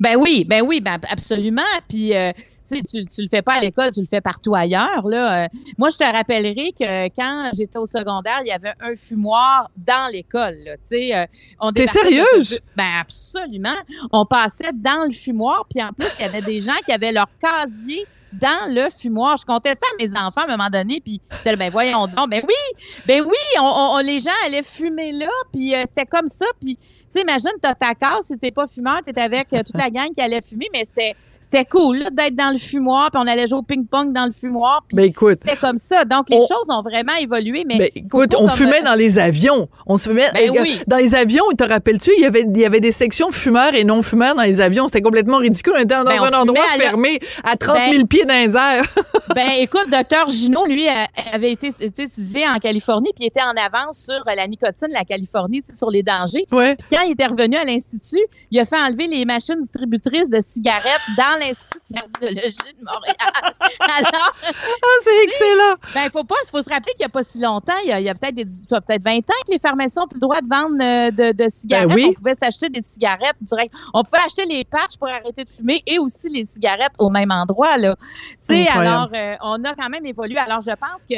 Ben oui, ben oui, ben absolument. Puis, euh, tu tu, le fais pas à l'école, tu le fais partout ailleurs. Là. Euh, moi, je te rappellerai que quand j'étais au secondaire, il y avait un fumoir dans l'école. Tu sais, euh, on T'es sérieuse? Ben absolument. On passait dans le fumoir, puis en plus, il y avait des gens qui avaient leur casier dans le fumoir. Je comptais ça à mes enfants à un moment donné, puis ben voyons donc, ben oui, ben oui, on, on- on- les gens allaient fumer là, puis euh, c'était comme ça, puis tu sais, imagine, t'as ta case, si t'es pas fumeur, t'es avec euh, toute la gang qui allait fumer, mais c'était c'était cool d'être dans le fumoir, puis on allait jouer au ping-pong dans le fumoir, puis écoute, c'était comme ça. Donc, les on- choses ont vraiment évolué, mais écoute, on fumait euh, dans les avions. On se fumait Ben oui. dans les avions. Te rappelles-tu, il y avait il y avait des sections fumeurs et non fumeurs dans les avions. C'était complètement ridicule. On était dans Ben, un endroit à fermé à 30 000 Ben- pieds dans les airs. Ben, écoute, docteur Gino, lui, euh, avait été étudié en Californie, puis il était en avance sur euh, la nicotine, la Californie, tu sais, sur les dangers. ouais. Puis quand il était revenu à l'Institut, il a fait enlever les machines distributrices de cigarettes dans l'Institut de cardiologie de Montréal. Alors, Ah, c'est excellent. ben, il faut pas, faut se rappeler qu'il n'y a pas si longtemps, il y a, peut-être des, peut-être 20 ans que les pharmaciens n'ont plus le droit de vendre euh, de, de cigarettes. Ben oui. On pouvait s'acheter des cigarettes direct. On pouvait acheter les patchs pour arrêter de fumer et aussi les cigarettes au même endroit, là. Tu sais, alors, euh, on a quand même évolué. Alors, je pense que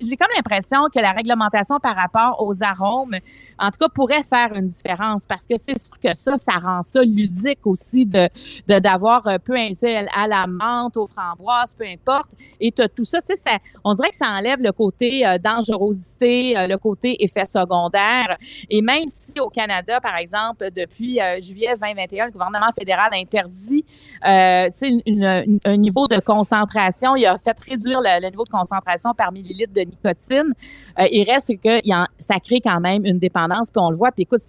j'ai comme l'impression que la réglementation par rapport aux arômes, en tout cas, pourrait faire une différence. parce que c'est sûr que ça, ça rend ça ludique aussi de d'avoir peu tu sais, à la menthe, aux framboises, peu importe. Et t'as tout ça, tu on dirait que ça enlève le côté euh, dangerosité, euh, le côté effet secondaire. Et même si au Canada, par exemple, depuis euh, juillet 2021, le gouvernement fédéral interdit, euh, tu une- un niveau de concentration, il a fait réduire le, niveau de concentration par millilitre de nicotine. Euh, il reste que ça crée quand même une dépendance, puis on le voit. Puis écoute,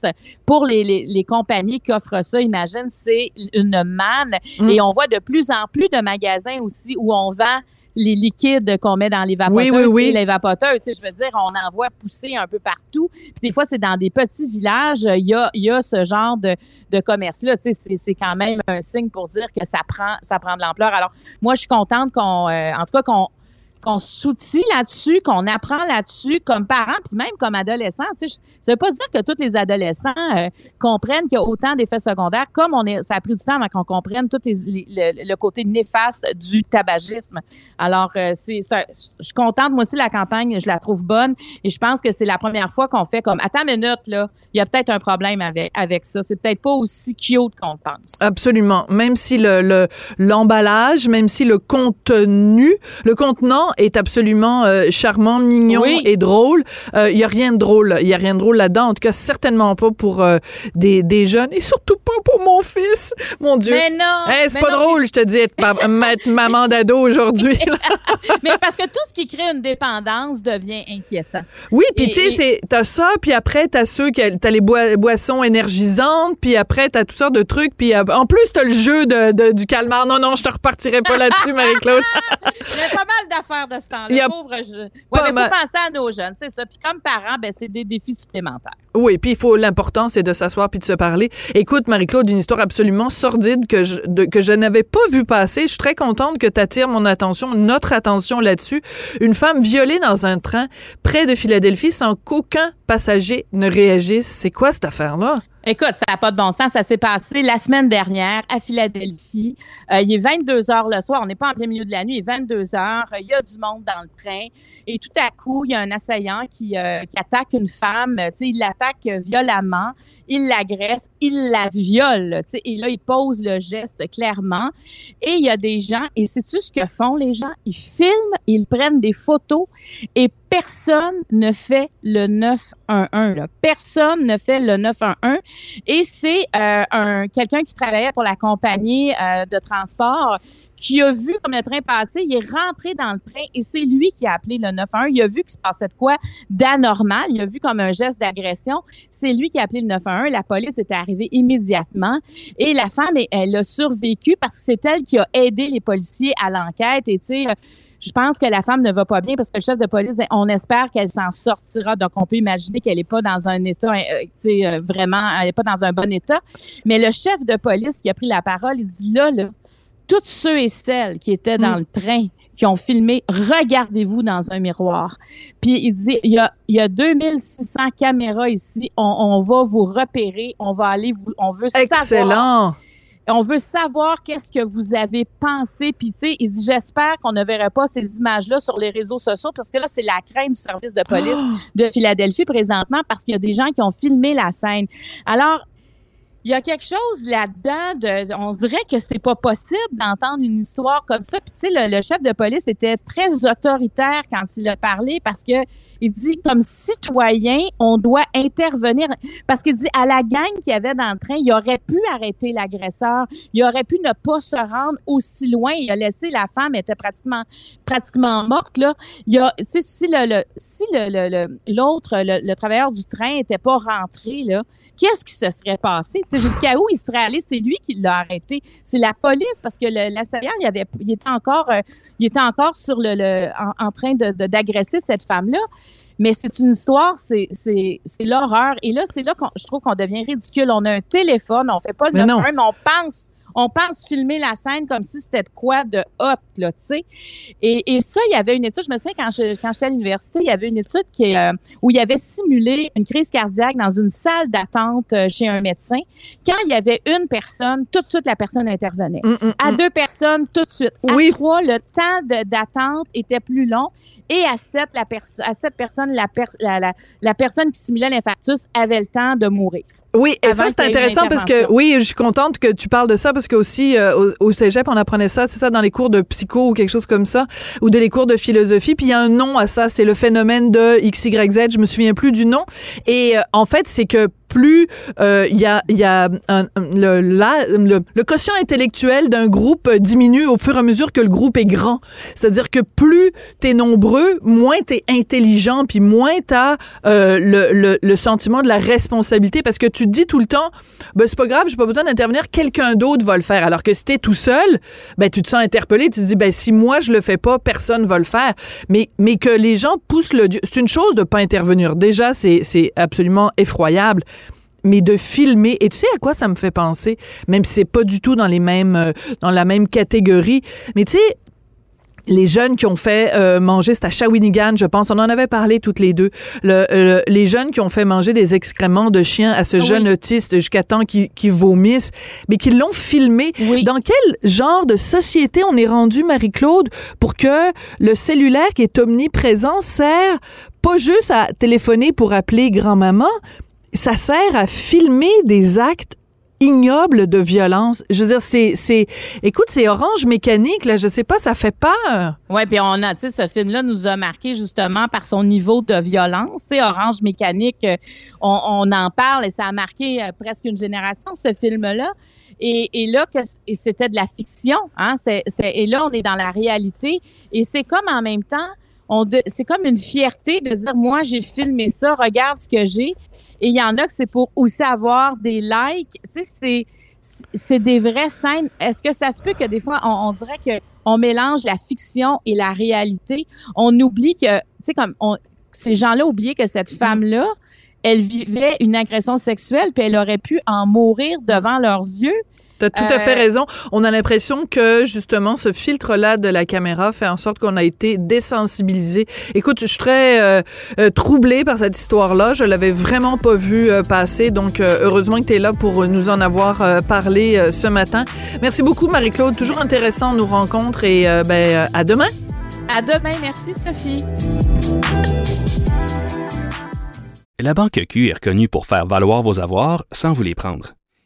pour les compagnies qui offrent ça, imagine, c'est une manne. Mm. Et on voit de plus en plus de magasins aussi où on vend les liquides qu'on met dans les vapoteuses Oui, oui, oui. et les vapoteuses. Tu sais, je veux dire, on en voit pousser un peu partout. Puis des fois, c'est dans des petits villages, il y a, il y a ce genre de, de commerce-là. Tu sais, c'est, c'est quand même un signe pour dire que ça prend, ça prend de l'ampleur. Alors, moi, je suis contente qu'on, euh, en tout cas, qu'on qu'on s'outille là-dessus, qu'on apprend là-dessus comme parents, puis même comme adolescents. Tu sais, ça veut pas dire que tous les adolescents euh, comprennent qu'il y a autant d'effets secondaires, comme on est, ça a pris du temps avant qu'on comprenne tout les- le, le côté néfaste du tabagisme. Alors, euh, c'est, je suis contente. Moi aussi, la campagne, je la trouve bonne, et je pense que c'est la première fois qu'on fait comme, attends une minute, là, il y a peut-être un problème avec, avec ça. C'est peut-être pas aussi cute qu'on pense. Absolument. Même si le le- l'emballage, même si le contenu, le contenant est absolument euh, charmant, mignon Oui. et drôle, il y a rien de drôle. Il y a rien de drôle là-dedans. En tout cas, certainement pas pour euh, des, des jeunes et surtout pas pour mon fils. Mon Dieu. Mais non! Hey, c'est pas non, drôle, je te dis, être, être maman d'ado aujourd'hui. Mais parce que tout ce qui crée une dépendance devient inquiétant. Oui, puis tu sais, c'est- t'as ça, puis après, t'as ceux qui, t'as les boi- boissons énergisantes, puis après, t'as toutes sortes de trucs, puis euh, en plus, t'as le jeu de, de- du calmar. Non, non, je te repartirai pas là-dessus, Marie-Claude. Il y a pas mal d'affaires de ce Il y temps-là, a pauvre pas mal. faut penser à nos jeunes, c'est ça. Puis comme parents, ben c'est des défis supplémentaires. Oui, puis il faut l'important, c'est de s'asseoir puis de se parler. Écoute, Marie-Claude, une histoire absolument sordide que je, de- que je n'avais pas vu passer. Je suis très contente que tu attires mon attention, notre attention là-dessus. Une femme violée dans un train près de Philadelphie sans qu'aucun passager ne réagisse. C'est quoi cette affaire-là? Écoute, ça n'a pas de bon sens. Ça s'est passé la semaine dernière à Philadelphie. Euh, il est 22 heures le soir. On n'est pas en plein milieu de la nuit. Il est 22 heures. Il y a du monde dans le train. Et tout à coup, il y a un assaillant qui, euh, qui attaque une femme. Tu sais, il l'attaque euh, violemment. Il l'agresse. Il la viole. Tu sais, et là, il pose le geste clairement. Et il y a des gens, et sais-tu ce que font les gens? Ils filment, ils prennent des photos et personne ne fait le 911. Là. Personne ne fait le 911. Et c'est euh, un quelqu'un qui travaillait pour la compagnie euh, de transport qui a vu comme le train passait, il est rentré dans le train et c'est lui qui a appelé le 911. Il a vu qu'il se passait de quoi d'anormal, il a vu comme un geste d'agression. C'est lui qui a appelé le 911. La police était arrivée immédiatement et la femme, elle, a survécu parce que c'est elle qui a aidé les policiers à l'enquête et tu sais je pense que la femme ne va pas bien parce que le chef de police, on espère qu'elle s'en sortira. Donc, on peut imaginer qu'elle n'est pas dans un état, euh, tu sais, euh, vraiment, elle n'est pas dans un bon état. Mais le chef de police qui a pris la parole, il dit là, là, tous ceux et celles qui étaient dans le train, qui ont filmé, regardez-vous dans un miroir. Puis il dit, il y a, il y a 2600 caméras ici, on, on va vous repérer, on va aller vous, on veut savoir Excellent! On veut savoir qu'est-ce que vous avez pensé. Puis, tu sais, il dit, j'espère qu'on ne verra pas ces images-là sur les réseaux sociaux parce que là, c'est la crainte du service de police de Philadelphie présentement parce qu'il y a des gens qui ont filmé la scène. Alors, il y a quelque chose là-dedans de, on dirait que c'est pas possible d'entendre une histoire comme ça. Puis tu sais, le, le chef de police était très autoritaire quand il a parlé parce que il dit comme citoyen, on doit intervenir parce qu'il dit à la gang qu'il y avait dans le train, il aurait pu arrêter l'agresseur, il aurait pu ne pas se rendre aussi loin. Il a laissé la femme elle était pratiquement pratiquement morte là. Il a, tu sais, si le, le- si le l'autre le, le travailleur du train était pas rentré là, qu'est-ce qui se serait passé? Tu sais, jusqu'à où il serait allé? C'est lui qui l'a arrêté. C'est la police parce que l'assaillant, il, avait, il était encore, euh, il était encore sur le, en, en train d'agresser cette femme-là. Mais c'est une histoire, c'est, c'est, c'est l'horreur. Et là, c'est là qu'on, je trouve qu'on devient ridicule. On a un téléphone, on fait pas le Mais non. 911, mais on pense, on pense filmer la scène comme si c'était de quoi de hot, là, tu sais. Et, et ça, il y avait une étude, je me souviens quand je, quand j'étais à l'université, il y avait une étude qui, euh, où il y avait simulé une crise cardiaque dans une salle d'attente euh, chez un médecin. Quand il y avait une personne, tout de suite, la personne intervenait. Hum, hum, À hum. deux personnes, tout de suite. Oui. À trois, le temps de- d'attente était plus long. Et à sept, la perso- à sept personnes, la, pers- la, la, la personne qui simulait l'infarctus avait le temps de mourir. Oui, et ça, c'est intéressant parce que, oui, je suis contente que tu parles de ça parce que aussi, euh, au, au cégep, on apprenait ça, c'est ça, dans les cours de psycho ou quelque chose comme ça, ou de les cours de philosophie. Puis il y a un nom à ça, c'est le phénomène de XYZ, je me souviens plus du nom. Et euh, en fait, c'est que plus euh, il y a, y a un- le, le, le quotient intellectuel d'un groupe euh, diminue au fur et à mesure que le groupe est grand. C'est-à-dire que plus t'es nombreux, moins t'es intelligent, puis moins t'as euh, le, le, sentiment de la responsabilité, parce que tu te dis tout le temps, ben c'est pas grave, j'ai pas besoin d'intervenir, quelqu'un d'autre va le faire. Alors que si t'es tout seul, ben tu te sens interpellé, tu te dis, ben si moi je le fais pas, personne va le faire. Mais, mais que les gens poussent le... C'est une chose de pas intervenir. Déjà, c'est absolument effroyable mais de filmer et tu sais à quoi ça me fait penser? Même si c'est pas du tout dans les mêmes euh, dans la même catégorie mais tu sais les jeunes qui ont fait euh, manger, c'est à Shawinigan, je pense, on en avait parlé toutes les deux, le, euh, les jeunes qui ont fait manger des excréments de chiens à ce Ah jeune oui. autiste jusqu'à temps qu'il qu'il vomisse, mais qu'ils l'ont filmé. Oui. Dans quel genre de société on est rendu, Marie-Claude, pour que le cellulaire qui est omniprésent sert pas juste à téléphoner pour appeler grand-maman, ça sert à filmer des actes ignobles de violence. Je veux dire, c'est, c'est, écoute, c'est orange mécanique, là, je sais pas, ça fait peur. Oui, puis on a, tu sais, ce film-là nous a marqué justement par son niveau de violence. Tu sais, Orange Mécanique, euh, on, on en parle et ça a marqué euh, presque une génération, ce film-là. Et, et là, que, c'était de la fiction, hein, c'est, c'est- et là, on est dans la réalité. Et c'est comme en même temps, c'est comme une fierté de dire, moi, j'ai filmé ça, regarde ce que j'ai. Et il y en a que c'est pour aussi avoir des likes. Tu sais, c'est, des vraies scènes. Est-ce que ça se peut que des fois, on, dirait que on mélange la fiction et la réalité? On oublie que, tu sais, comme ces gens-là oubliaient que cette femme-là, elle vivait une agression sexuelle, puis elle aurait pu en mourir devant leurs yeux. T'as tout à Euh, fait raison. On a l'impression que justement ce filtre-là de la caméra fait en sorte qu'on a été désensibilisé. Écoute, je suis très euh, euh, troublée par cette histoire-là. Je l'avais vraiment pas vue euh, passer, donc euh, heureusement que tu es là pour nous en avoir euh, parlé euh, ce matin. Merci beaucoup Marie-Claude. Toujours intéressant nos rencontres et euh, ben euh, à demain. À demain, merci Sophie. La Banque Q est reconnue pour faire valoir vos avoirs sans vous les prendre.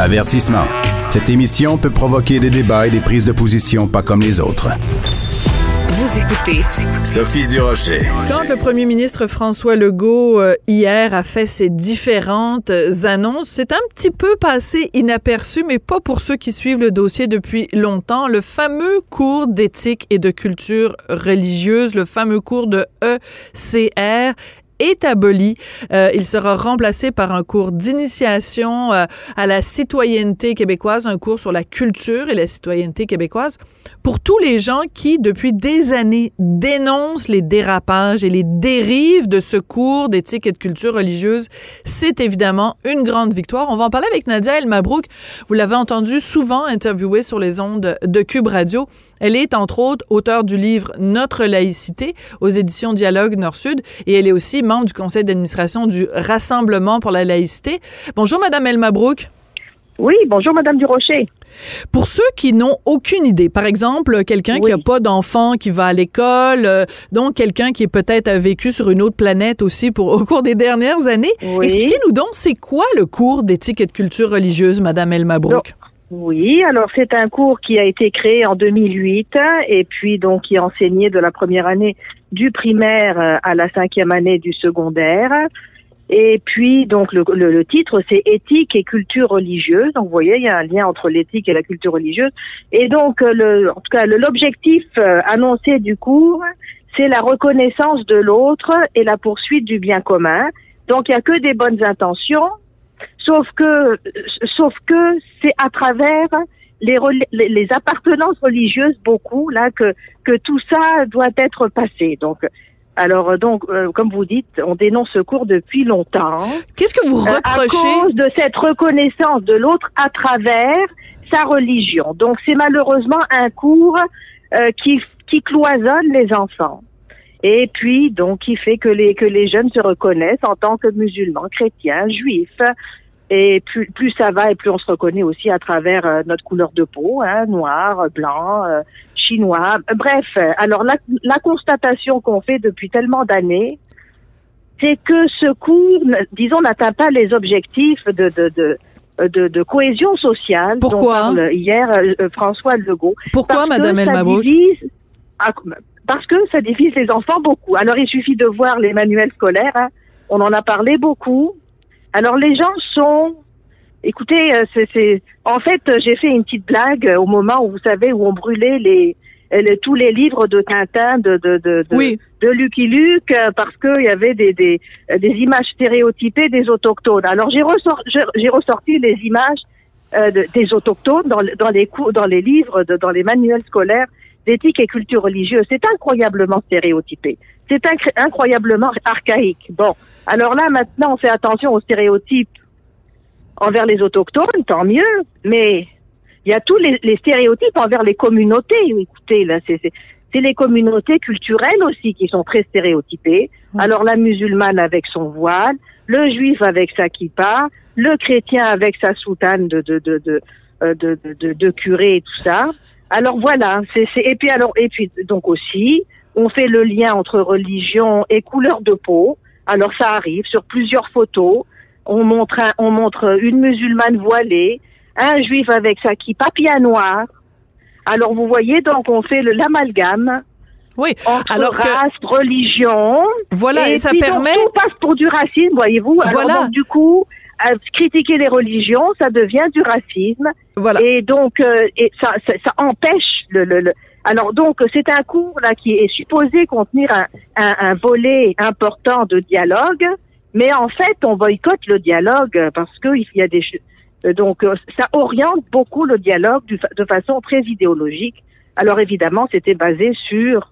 Avertissement. Cette émission peut provoquer des débats et des prises de position pas comme les autres. Vous écoutez Sophie Durocher. Quand le premier ministre François Legault, euh, hier, a fait ses différentes euh, annonces, c'est un petit peu passé inaperçu, mais pas pour ceux qui suivent le dossier depuis longtemps. Le fameux cours d'éthique et de culture religieuse, le fameux cours de ECR, est aboli. Euh, il sera remplacé par un cours d'initiation euh, à la citoyenneté québécoise, un cours sur la culture et la citoyenneté québécoise pour tous les gens qui, depuis des années, dénoncent les dérapages et les dérives de ce cours d'éthique et de culture religieuse. C'est évidemment une grande victoire. On va en parler avec Nadia El Mabrouk. Vous l'avez entendu souvent interviewée sur les ondes de Cube Radio. Elle est, entre autres, auteure du livre Notre laïcité aux éditions Dialogue Nord-Sud et elle est aussi membre du conseil d'administration du Rassemblement pour la laïcité. Bonjour, Madame El Mabrouk. Oui, bonjour Madame Durocher. Pour ceux qui n'ont aucune idée, par exemple, quelqu'un qui n'a pas d'enfant, qui va à l'école, euh, donc quelqu'un qui est peut-être a vécu sur une autre planète aussi pour, au cours des dernières années, Oui. expliquez-nous donc, c'est quoi le cours d'éthique et de culture religieuse, Madame El Mabrouk? Oui, alors c'est un cours qui a été créé en 2008 et puis donc qui est enseigné de la première année du primaire euh, à la cinquième année du secondaire. Et puis, donc, le, le, le titre, c'est Éthique et culture religieuse. Donc, vous voyez, il y a un lien entre l'éthique et la culture religieuse. Et donc, euh, le, en tout cas, l'objectif euh, annoncé du cours, c'est la reconnaissance de l'autre et la poursuite du bien commun. Donc, il y a que des bonnes intentions, sauf que, sauf que c'est à travers les, les, les appartenances religieuses, beaucoup, là, que, que tout ça doit être passé. Donc, alors, donc, euh, comme vous dites, on dénonce ce cours depuis longtemps. Qu'est-ce que vous Euh, reprochez? à cause de cette reconnaissance de l'autre à travers sa religion. Donc c'est malheureusement un cours euh, qui qui cloisonne les enfants. Et puis donc qui fait que les que les jeunes se reconnaissent en tant que musulmans, chrétiens, juifs. Et plus, plus ça va et plus on se reconnaît aussi à travers euh, notre couleur de peau, hein, noir, blanc, euh, chinois. Bref, euh, alors la, la constatation qu'on fait depuis tellement d'années, c'est que ce cours, disons, n'atteint pas les objectifs de, de, de, de, de cohésion sociale Pourquoi? dont parle hier euh, euh, François Legault. Pourquoi, Parce Madame divise- Ah, Parce que ça divise les enfants beaucoup. Alors, il suffit de voir les manuels scolaires. hein. On en a parlé beaucoup. Alors, les gens sont... Écoutez, euh, c'est, en fait, euh, j'ai fait une petite blague euh, au moment où, vous savez, où on brûlait les, les- tous les livres de Tintin, de, de, de, de, Oui. de Lucky Luke, parce qu'il y avait des, des, des images stéréotypées des autochtones. Alors, j'ai, ressort, j'ai, ressorti les images euh, de- des autochtones dans, le- dans les cours, dans les livres, de- dans les manuels scolaires d'éthique et culture religieuse. C'est incroyablement stéréotypé. C'est incr- incroyablement archaïque. Bon, alors là, maintenant, on fait attention aux stéréotypes envers les autochtones, tant mieux, mais il y a tous les, les stéréotypes envers les communautés. Écoutez, là, c'est les communautés culturelles aussi qui sont très stéréotypées. Alors la musulmane avec son voile, le juif avec sa kippa, le chrétien avec sa soutane de de de de euh, de, de, de- de curé et tout ça. Alors voilà, c'est et puis alors et puis donc aussi, on fait le lien entre religion et couleur de peau. Alors ça arrive sur plusieurs photos. On montre un- on montre une musulmane voilée, un juif avec sa kippa, puis un noir. Alors vous voyez, donc on fait l'amalgame Oui, entre alors que- race, religion. Voilà, et ça puis donc, permet- tout passe pour du racisme, voyez-vous. Alors Voilà. donc, du coup, critiquer les religions, ça devient du racisme. Voilà. Et donc, euh, et ça, ça, ça empêche le, le, le- Alors donc, c'est un cours là qui est supposé contenir un, un, un volet important de dialogue, mais en fait, on boycotte le dialogue euh, parce qu'il y a des euh, donc ça oriente beaucoup le dialogue de façon très idéologique. Alors évidemment, c'était basé sur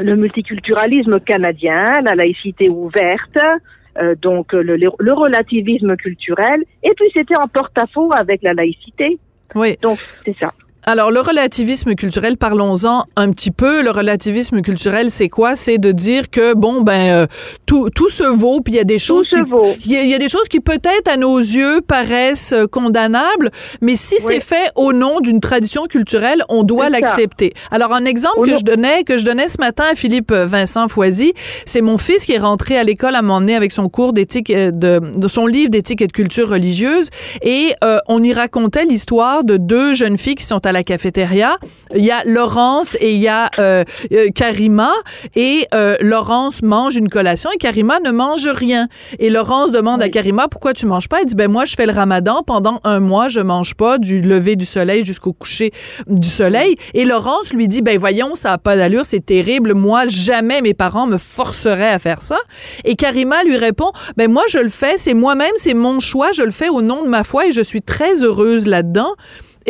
le multiculturalisme canadien, la laïcité ouverte, euh, donc le, le- le relativisme culturel, et puis c'était en porte-à-faux avec la laïcité. Oui. Donc c'est ça. Alors, le relativisme culturel, parlons-en un petit peu. Le relativisme culturel, c'est quoi? C'est de dire que, bon, ben, euh, tout, tout se vaut, puis il y a des choses se qui, il y, a- il y a des choses qui peut-être à nos yeux paraissent euh, condamnables, mais si c'est fait au nom d'une tradition culturelle, on doit l'accepter. Alors, un exemple que je donnais, que je donnais ce matin à Philippe euh, Vincent Foisy, c'est mon fils qui est rentré à l'école à m'emmener avec son cours d'éthique, de, de son livre d'éthique et de culture religieuse, et euh, on y racontait l'histoire de deux jeunes filles qui sont à la cafétéria. Il y a Laurence et il y a euh, euh, Karima, et euh, Laurence mange une collation et Karima ne mange rien. Et Laurence demande à Karima pourquoi tu manges pas? Elle dit ben moi je fais le Ramadan pendant un mois je mange pas du lever du soleil jusqu'au coucher du soleil. Et Laurence lui dit ben voyons ça a pas d'allure c'est terrible moi jamais mes parents me forceraient à faire ça. Et Karima lui répond ben moi je le fais c'est moi-même c'est mon choix je le fais au nom de ma foi et je suis très heureuse là-dedans.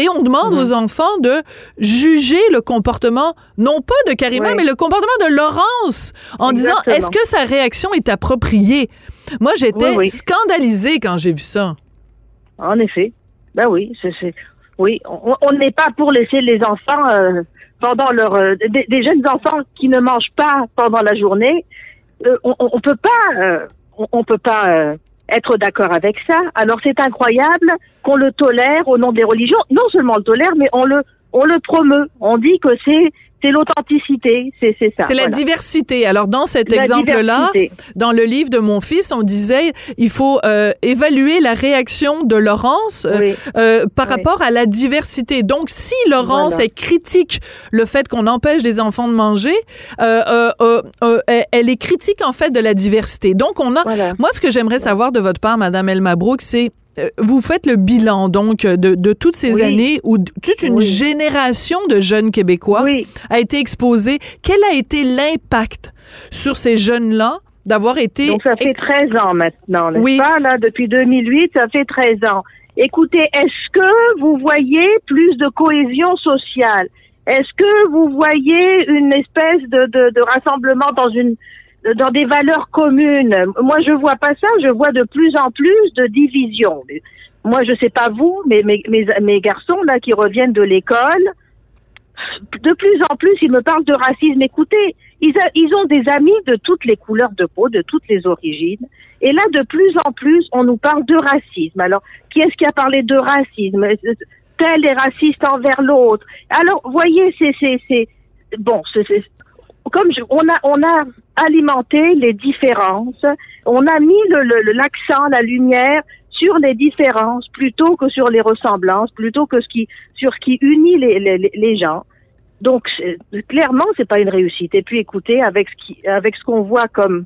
Et on demande Mhm. aux enfants de juger le comportement, non pas de Karima, Oui. mais le comportement de Laurence, en disant est-ce que sa réaction est appropriée? Moi, j'étais Oui, oui. scandalisée quand j'ai vu ça. En effet. Ben oui, c'est, oui, on n'est pas pour laisser les enfants euh, pendant leur euh, des, des jeunes enfants qui ne mangent pas pendant la journée. euh, on, on peut pas, on, on peut pas être d'accord avec ça. Alors c'est incroyable qu'on le tolère au nom des religions. Non seulement on le tolère, mais on le on le promeut. On dit que c'est c'est l'authenticité, c'est c'est ça. C'est la voilà. diversité. Alors dans cet exemple-là, dans le livre de mon fils, on disait il faut euh, évaluer la réaction de Laurence euh, Oui. euh, par Oui. rapport à la diversité. Donc si Laurence Voilà. elle critique le fait qu'on empêche des enfants de manger, euh, euh, euh, elle- est critique en fait de la diversité. Donc on a Voilà. moi ce que j'aimerais savoir de votre part Madame Elma Brooke, c'est vous faites le bilan donc de, de toutes ces Oui. années où toute une Oui. génération de jeunes Québécois Oui. a été exposé. Quel a été l'impact sur ces jeunes-là d'avoir été... Donc ça fait 13 ans maintenant, n'est-ce Oui. pas? Là, depuis 2008, ça fait 13 ans. Écoutez, est-ce que vous voyez plus de cohésion sociale? Est-ce que vous voyez une espèce de, de, de rassemblement dans une dans des valeurs communes Moi, je vois pas ça. Je vois de plus en plus de divisions. Moi, je sais pas vous, mais mes, garçons là qui reviennent de l'école, de plus en plus, ils me parlent de racisme. Écoutez, ils, ont des amis de toutes les couleurs de peau, de toutes les origines. Et là, de plus en plus, on nous parle de racisme. Alors, qui est-ce qui a parlé de racisme? Tel est raciste envers l'autre. Alors, voyez, c'est, c'est, c'est, bon, c'est- comme on a, alimenté les différences. On a mis l'accent, la lumière sur les différences plutôt que sur les ressemblances, plutôt que sur ce qui unit les, gens. Donc clairement, c'est pas une réussite. Et puis écoutez, avec ce qui, avec ce qu'on voit comme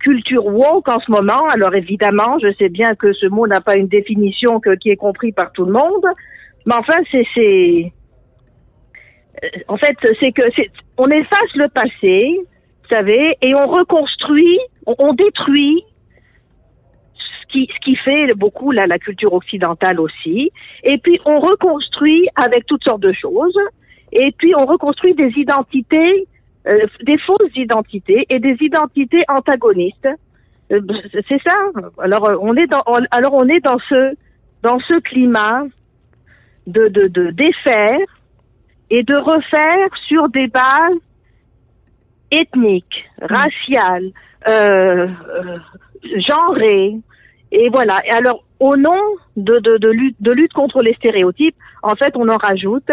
culture woke en ce moment, alors évidemment, je sais bien que ce mot n'a pas une définition qui est compris par tout le monde, mais enfin, c'est, en fait, c'est que c'est, on efface le passé, vous savez, et on reconstruit, on, détruit ce qui, ce qui fait beaucoup la, la culture occidentale aussi. Et puis on reconstruit avec toutes sortes de choses. Et puis on reconstruit des identités, euh, des fausses identités et des identités antagonistes. Euh, C'est ça. Alors euh, on est dans, alors on est dans ce dans ce climat de de, de défaire et de refaire sur des bases ethniques, raciales, euh, euh, genrées. Et voilà. Et alors, au nom de, de, de, lutte, de lutte contre les stéréotypes, en fait, on en rajoute.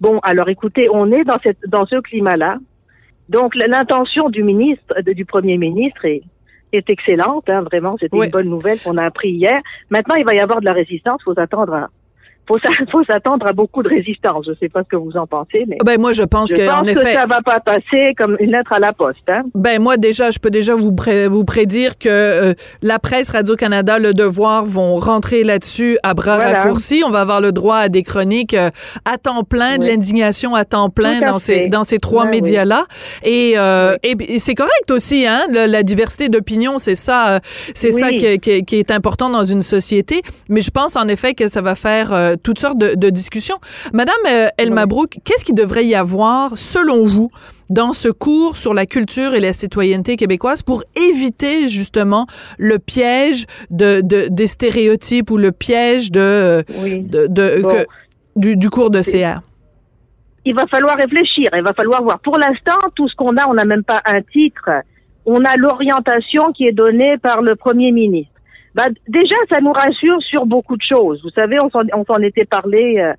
Bon, alors écoutez, on est dans, cette, dans ce climat-là. Donc, l'intention du ministre, du premier ministre est, est excellente. Hein, vraiment, c'était une bonne nouvelle qu'on a appris hier. Maintenant, il va y avoir de la résistance. Faut s'attendre à, faut faut s'attendre à beaucoup de résistance. Je sais pas ce que vous en pensez, mais Ben moi, je pense je que pense en que effet, ça va pas passer comme une lettre à la poste. Hein? ben moi déjà, je peux déjà vous pré- vous prédire que euh, la presse Radio Canada, Le Devoir vont rentrer là-dessus à bras Voilà. raccourcis. On va avoir le droit à des chroniques euh, à temps plein, de l'indignation à temps plein à dans ces fait. dans ces trois Ben oui. médias-là. Et, euh, et, et c'est correct aussi, hein, la diversité d'opinion, c'est ça, euh, c'est ça Oui. qui, qui- qui est important dans une société. Mais je pense en effet que ça va faire euh, toutes sortes de, de discussions. Madame euh. Brooke, qu'est-ce qu'il devrait y avoir, selon vous, dans ce cours sur la culture et la citoyenneté québécoise pour éviter justement le piège de, de- des stéréotypes ou le piège de, Oui. de, de- Bon. que- du, du cours de CR? il va falloir réfléchir, il va falloir voir. Pour l'instant, tout ce qu'on a, on n'a même pas un titre. On a l'orientation qui est donnée par le Premier ministre. Bah, déjà, ça nous rassure sur beaucoup de choses. Vous savez, on s'en, était parlé euh,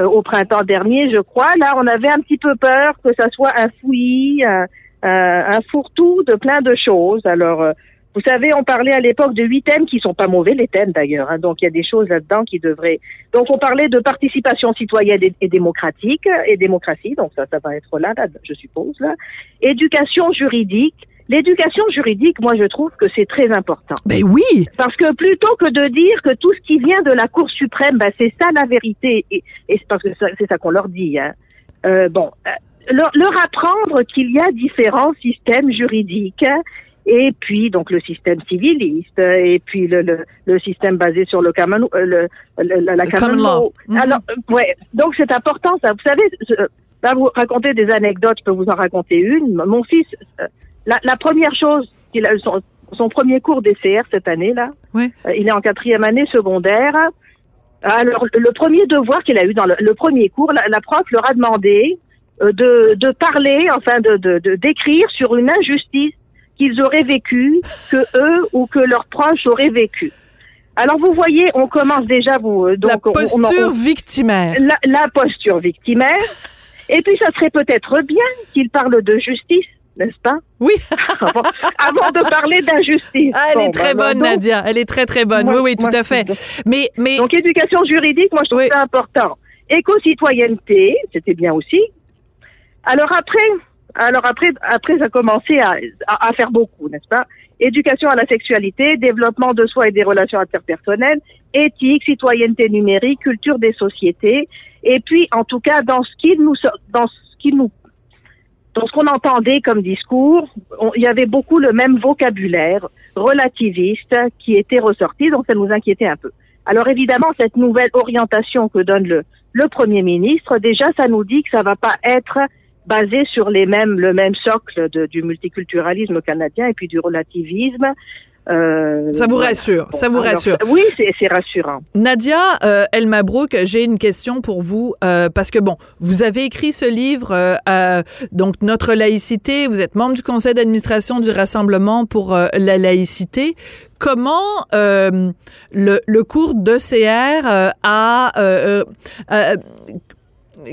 euh, au printemps dernier, je crois. Là, on avait un petit peu peur que ça soit un fouillis, un, un, un fourre-tout de plein de choses. Alors, euh, vous savez, on parlait à l'époque de huit thèmes qui sont pas mauvais, les thèmes d'ailleurs. hein. donc, il y a des choses là-dedans qui devraient. Donc, on parlait de participation citoyenne et, et démocratique et démocratie. Donc, ça, ça va être là, là, je suppose là. Éducation juridique. L'éducation juridique, moi, je trouve que c'est très important. Ben oui! Parce que plutôt que de dire que tout ce qui vient de la Cour suprême, ben, c'est ça la vérité, et, et c'est parce que c'est ça qu'on leur dit. Hein. Euh, bon, euh, leur, leur apprendre qu'il y a différents systèmes juridiques, hein, et puis donc le système civiliste, et puis le, le, le système basé sur le common, euh, le, le- la, la common law. Mhm. Alors, euh, ouais, donc c'est important ça. Vous savez, je, là vous raconter des anecdotes, je peux vous en raconter une. Mon fils, euh, la, la première chose qu'il a, son, son premier cours DCR cette année là, Oui. euh, il est en quatrième année secondaire. Alors, le premier devoir qu'il a eu dans le, le premier cours, la, la prof leur a demandé euh, de, de parler, enfin, de, de, de- d'écrire sur une injustice qu'ils auraient vécue, que eux ou que leurs proches auraient vécue. Alors, vous voyez, on commence déjà, vous, euh, donc, la on- on- posture on- victimaire. la, la posture victimaire. Et puis, ça serait peut-être bien qu'il parle de justice, n'est-ce pas? Oui. avant, avant de parler d'injustice. Ah, elle Bon, est très ben, bonne, donc, Nadia. Elle est très, très bonne. moi- oui, oui, tout à fait. Mais, mais, Donc, éducation juridique, moi, je trouve ça important. Éco-citoyenneté, c'était bien aussi. Alors après, alors après, après, ça a commencé à, à, à faire beaucoup, n'est-ce pas? Éducation à la sexualité, développement de soi et des relations interpersonnelles, éthique, citoyenneté numérique, culture des sociétés, et puis, en tout cas, dans ce qui nous, dans ce qui nous, dans ce qu'on entendait comme discours, il y avait beaucoup le même vocabulaire relativiste qui était ressorti, donc ça nous inquiétait un peu. Alors évidemment, cette nouvelle orientation que donne le, Premier ministre, déjà, ça nous dit que ça va pas être basé sur les mêmes, le même socle du multiculturalisme canadien et puis du relativisme. Euh, Ça vous voilà. rassure, ça vous alors, rassure. Oui, c'est rassurant. Nadia euh, El Mabrouk, j'ai une question pour vous euh, parce que bon, vous avez écrit ce livre euh, euh, donc notre laïcité, vous êtes membre du conseil d'administration du Rassemblement pour euh, la laïcité. Comment euh, le, le cours d'ECR a euh, euh, euh,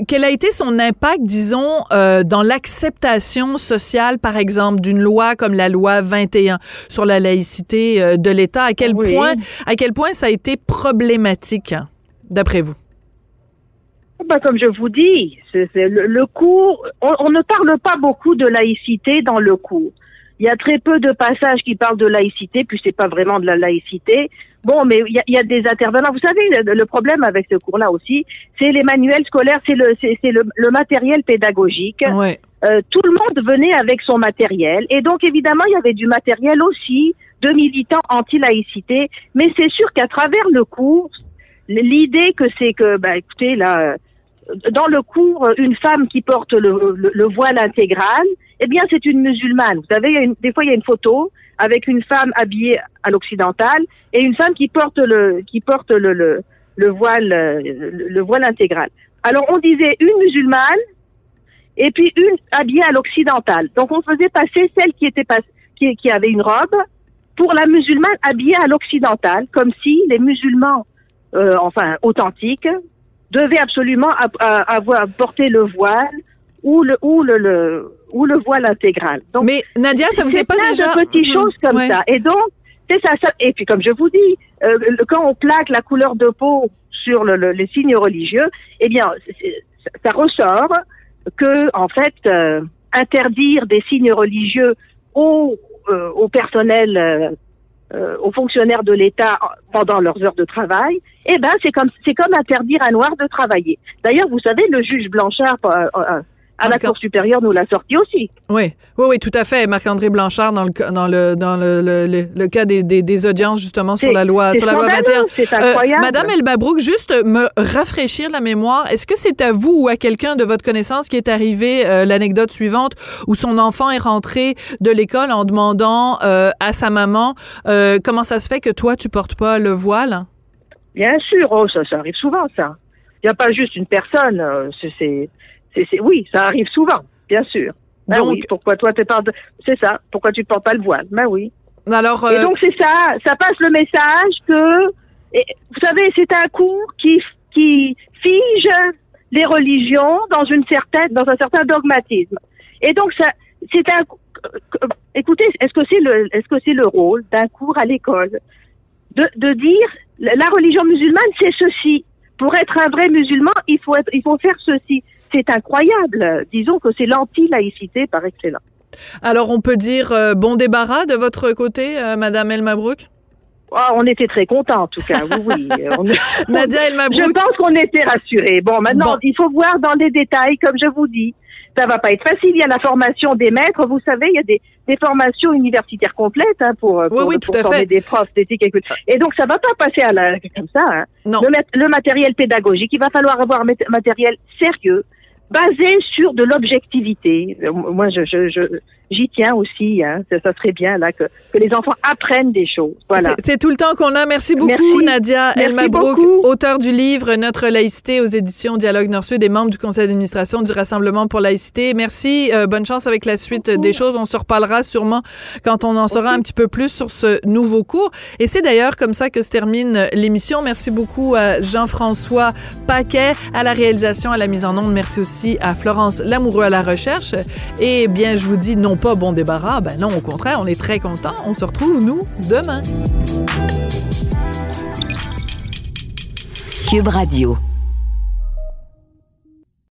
quel a été son impact, disons, euh, dans l'acceptation sociale, par exemple, d'une loi comme la loi 21 sur la laïcité euh, de l'État? À quel Oui. point, à quel point ça a été problématique, hein, d'après vous? Ben, comme je vous dis, c'est le, le cours, on, on ne parle pas beaucoup de laïcité dans le cours. Il y a très peu de passages qui parlent de laïcité, puis c'est pas vraiment de la laïcité. Bon, mais il y a, y a des intervenants. Vous savez, le, le problème avec ce cours-là aussi, c'est les manuels scolaires, c'est le, c'est c'est le, le matériel pédagogique. Ouais. Euh, tout le monde venait avec son matériel, et donc évidemment, il y avait du matériel aussi de militants anti-laïcité. Mais c'est sûr qu'à travers le cours, l'idée que c'est que, bah, écoutez, là, euh, dans le cours, une femme qui porte le, le, le voile intégral, eh bien, c'est une musulmane. Vous savez, une- des fois, il y a une photo avec une femme habillée à l'occidental et une femme qui porte le, qui porte le, le, le voile, euh, le, le voile intégral. Alors, on disait une musulmane et puis une habillée à l'occidental. Donc, on faisait passer celle qui était pas, qui, qui avait une robe pour la musulmane habillée à l'occidental, comme si les musulmans, euh, enfin authentiques, devaient absolument avoir porté le voile ou le ou le, le ou le voile intégral. Donc, Mais Nadia, ça vous est pas plein déjà de petites choses comme Ouais. ça. Et donc, c'est ça, ça. Et puis, comme je vous dis, euh, quand on plaque la couleur de peau sur le, le- les signes religieux, eh bien, ça ressort que, en fait, euh, interdire des signes religieux au, euh, au personnel, euh, euh, aux fonctionnaires de l'État pendant leurs heures de travail, eh ben, c'est comme c'est comme interdire à noir de travailler. D'ailleurs, vous savez, le juge Blanchard euh, euh, à la. Cour supérieure nous l'a sorti aussi. Oui, oui, oui, tout à fait. Marc-André Blanchard dans le dans le dans le, le, cas des, des, des audiences justement sur C'est- la loi c'est sur la loi scandaleux, 21. c'est incroyable. Madame Elbabrouk, juste me rafraîchir la mémoire. Est-ce que c'est à vous ou à quelqu'un de votre connaissance qui est arrivé euh, l'anecdote suivante où son enfant est rentré de l'école en demandant euh, à sa maman euh, comment ça se fait que toi tu portes pas le voile? Bien sûr, oh, ça, ça arrive souvent, ça. Il n'y a pas juste une personne. euh, c'est- oui, ça arrive souvent, bien sûr. Ben Donc- oui, pourquoi toi tu parles de... C'est ça, pourquoi tu portes pas le voile? Ben oui. Alors Et euh, donc c'est ça, ça passe le message que, et, vous savez, c'est un cours qui, qui fige les religions dans une certaine, dans un certain dogmatisme. Et donc ça, c'est un, écoutez, est-ce que c'est le, est-ce que c'est le rôle d'un cours à l'école? De, de dire la la religion musulmane c'est ceci. Pour être un vrai musulman, il faut être, il faut faire ceci. C'est incroyable. Disons que c'est l'anti-laïcité par excellence. alors on peut dire euh, bon débarras de votre côté, euh, Madame Elmabrouk Ah, on était très contents, en tout cas. Oui, oui. On- Nadia Elmabrouk. Je pense qu'on était rassurés. Bon, maintenant, Bon. il faut voir dans les détails, comme je vous dis. Ça va pas être facile. Il y a la formation des maîtres. Vous savez, il y a des, des formations universitaires complètes hein, pour, pour, oui, pour à former fait. des profs d'éthique et culture. Et donc, ça va pas passer à la, comme ça. hein. Non. Le, le matériel pédagogique, il va falloir avoir un mat- matériel sérieux, basé sur de l'objectivité. Euh, Moi, je, je, je, j'y tiens aussi. Hein. Ça, ça serait bien là que, que les enfants apprennent des choses. Voilà. C'est- tout le temps qu'on a. Merci beaucoup, Merci. Nadia Merci Elmabrook, beaucoup. auteur du livre Notre laïcité aux éditions Dialogue Nord-Sud et membre du conseil d'administration du Rassemblement pour laïcité. Merci. euh, bonne chance avec la suite des choses. On se reparlera sûrement quand on en saura un petit peu plus sur ce nouveau cours. Et c'est d'ailleurs comme ça que se termine l'émission. Merci beaucoup à Jean-François Paquet à la réalisation, à la mise en onde. Merci aussi à Florence Lamoureux à la recherche. Et bien, je vous dis non pas bon débarras. Ben non, au contraire, on est très contents. On se retrouve, nous, demain. Cube Radio.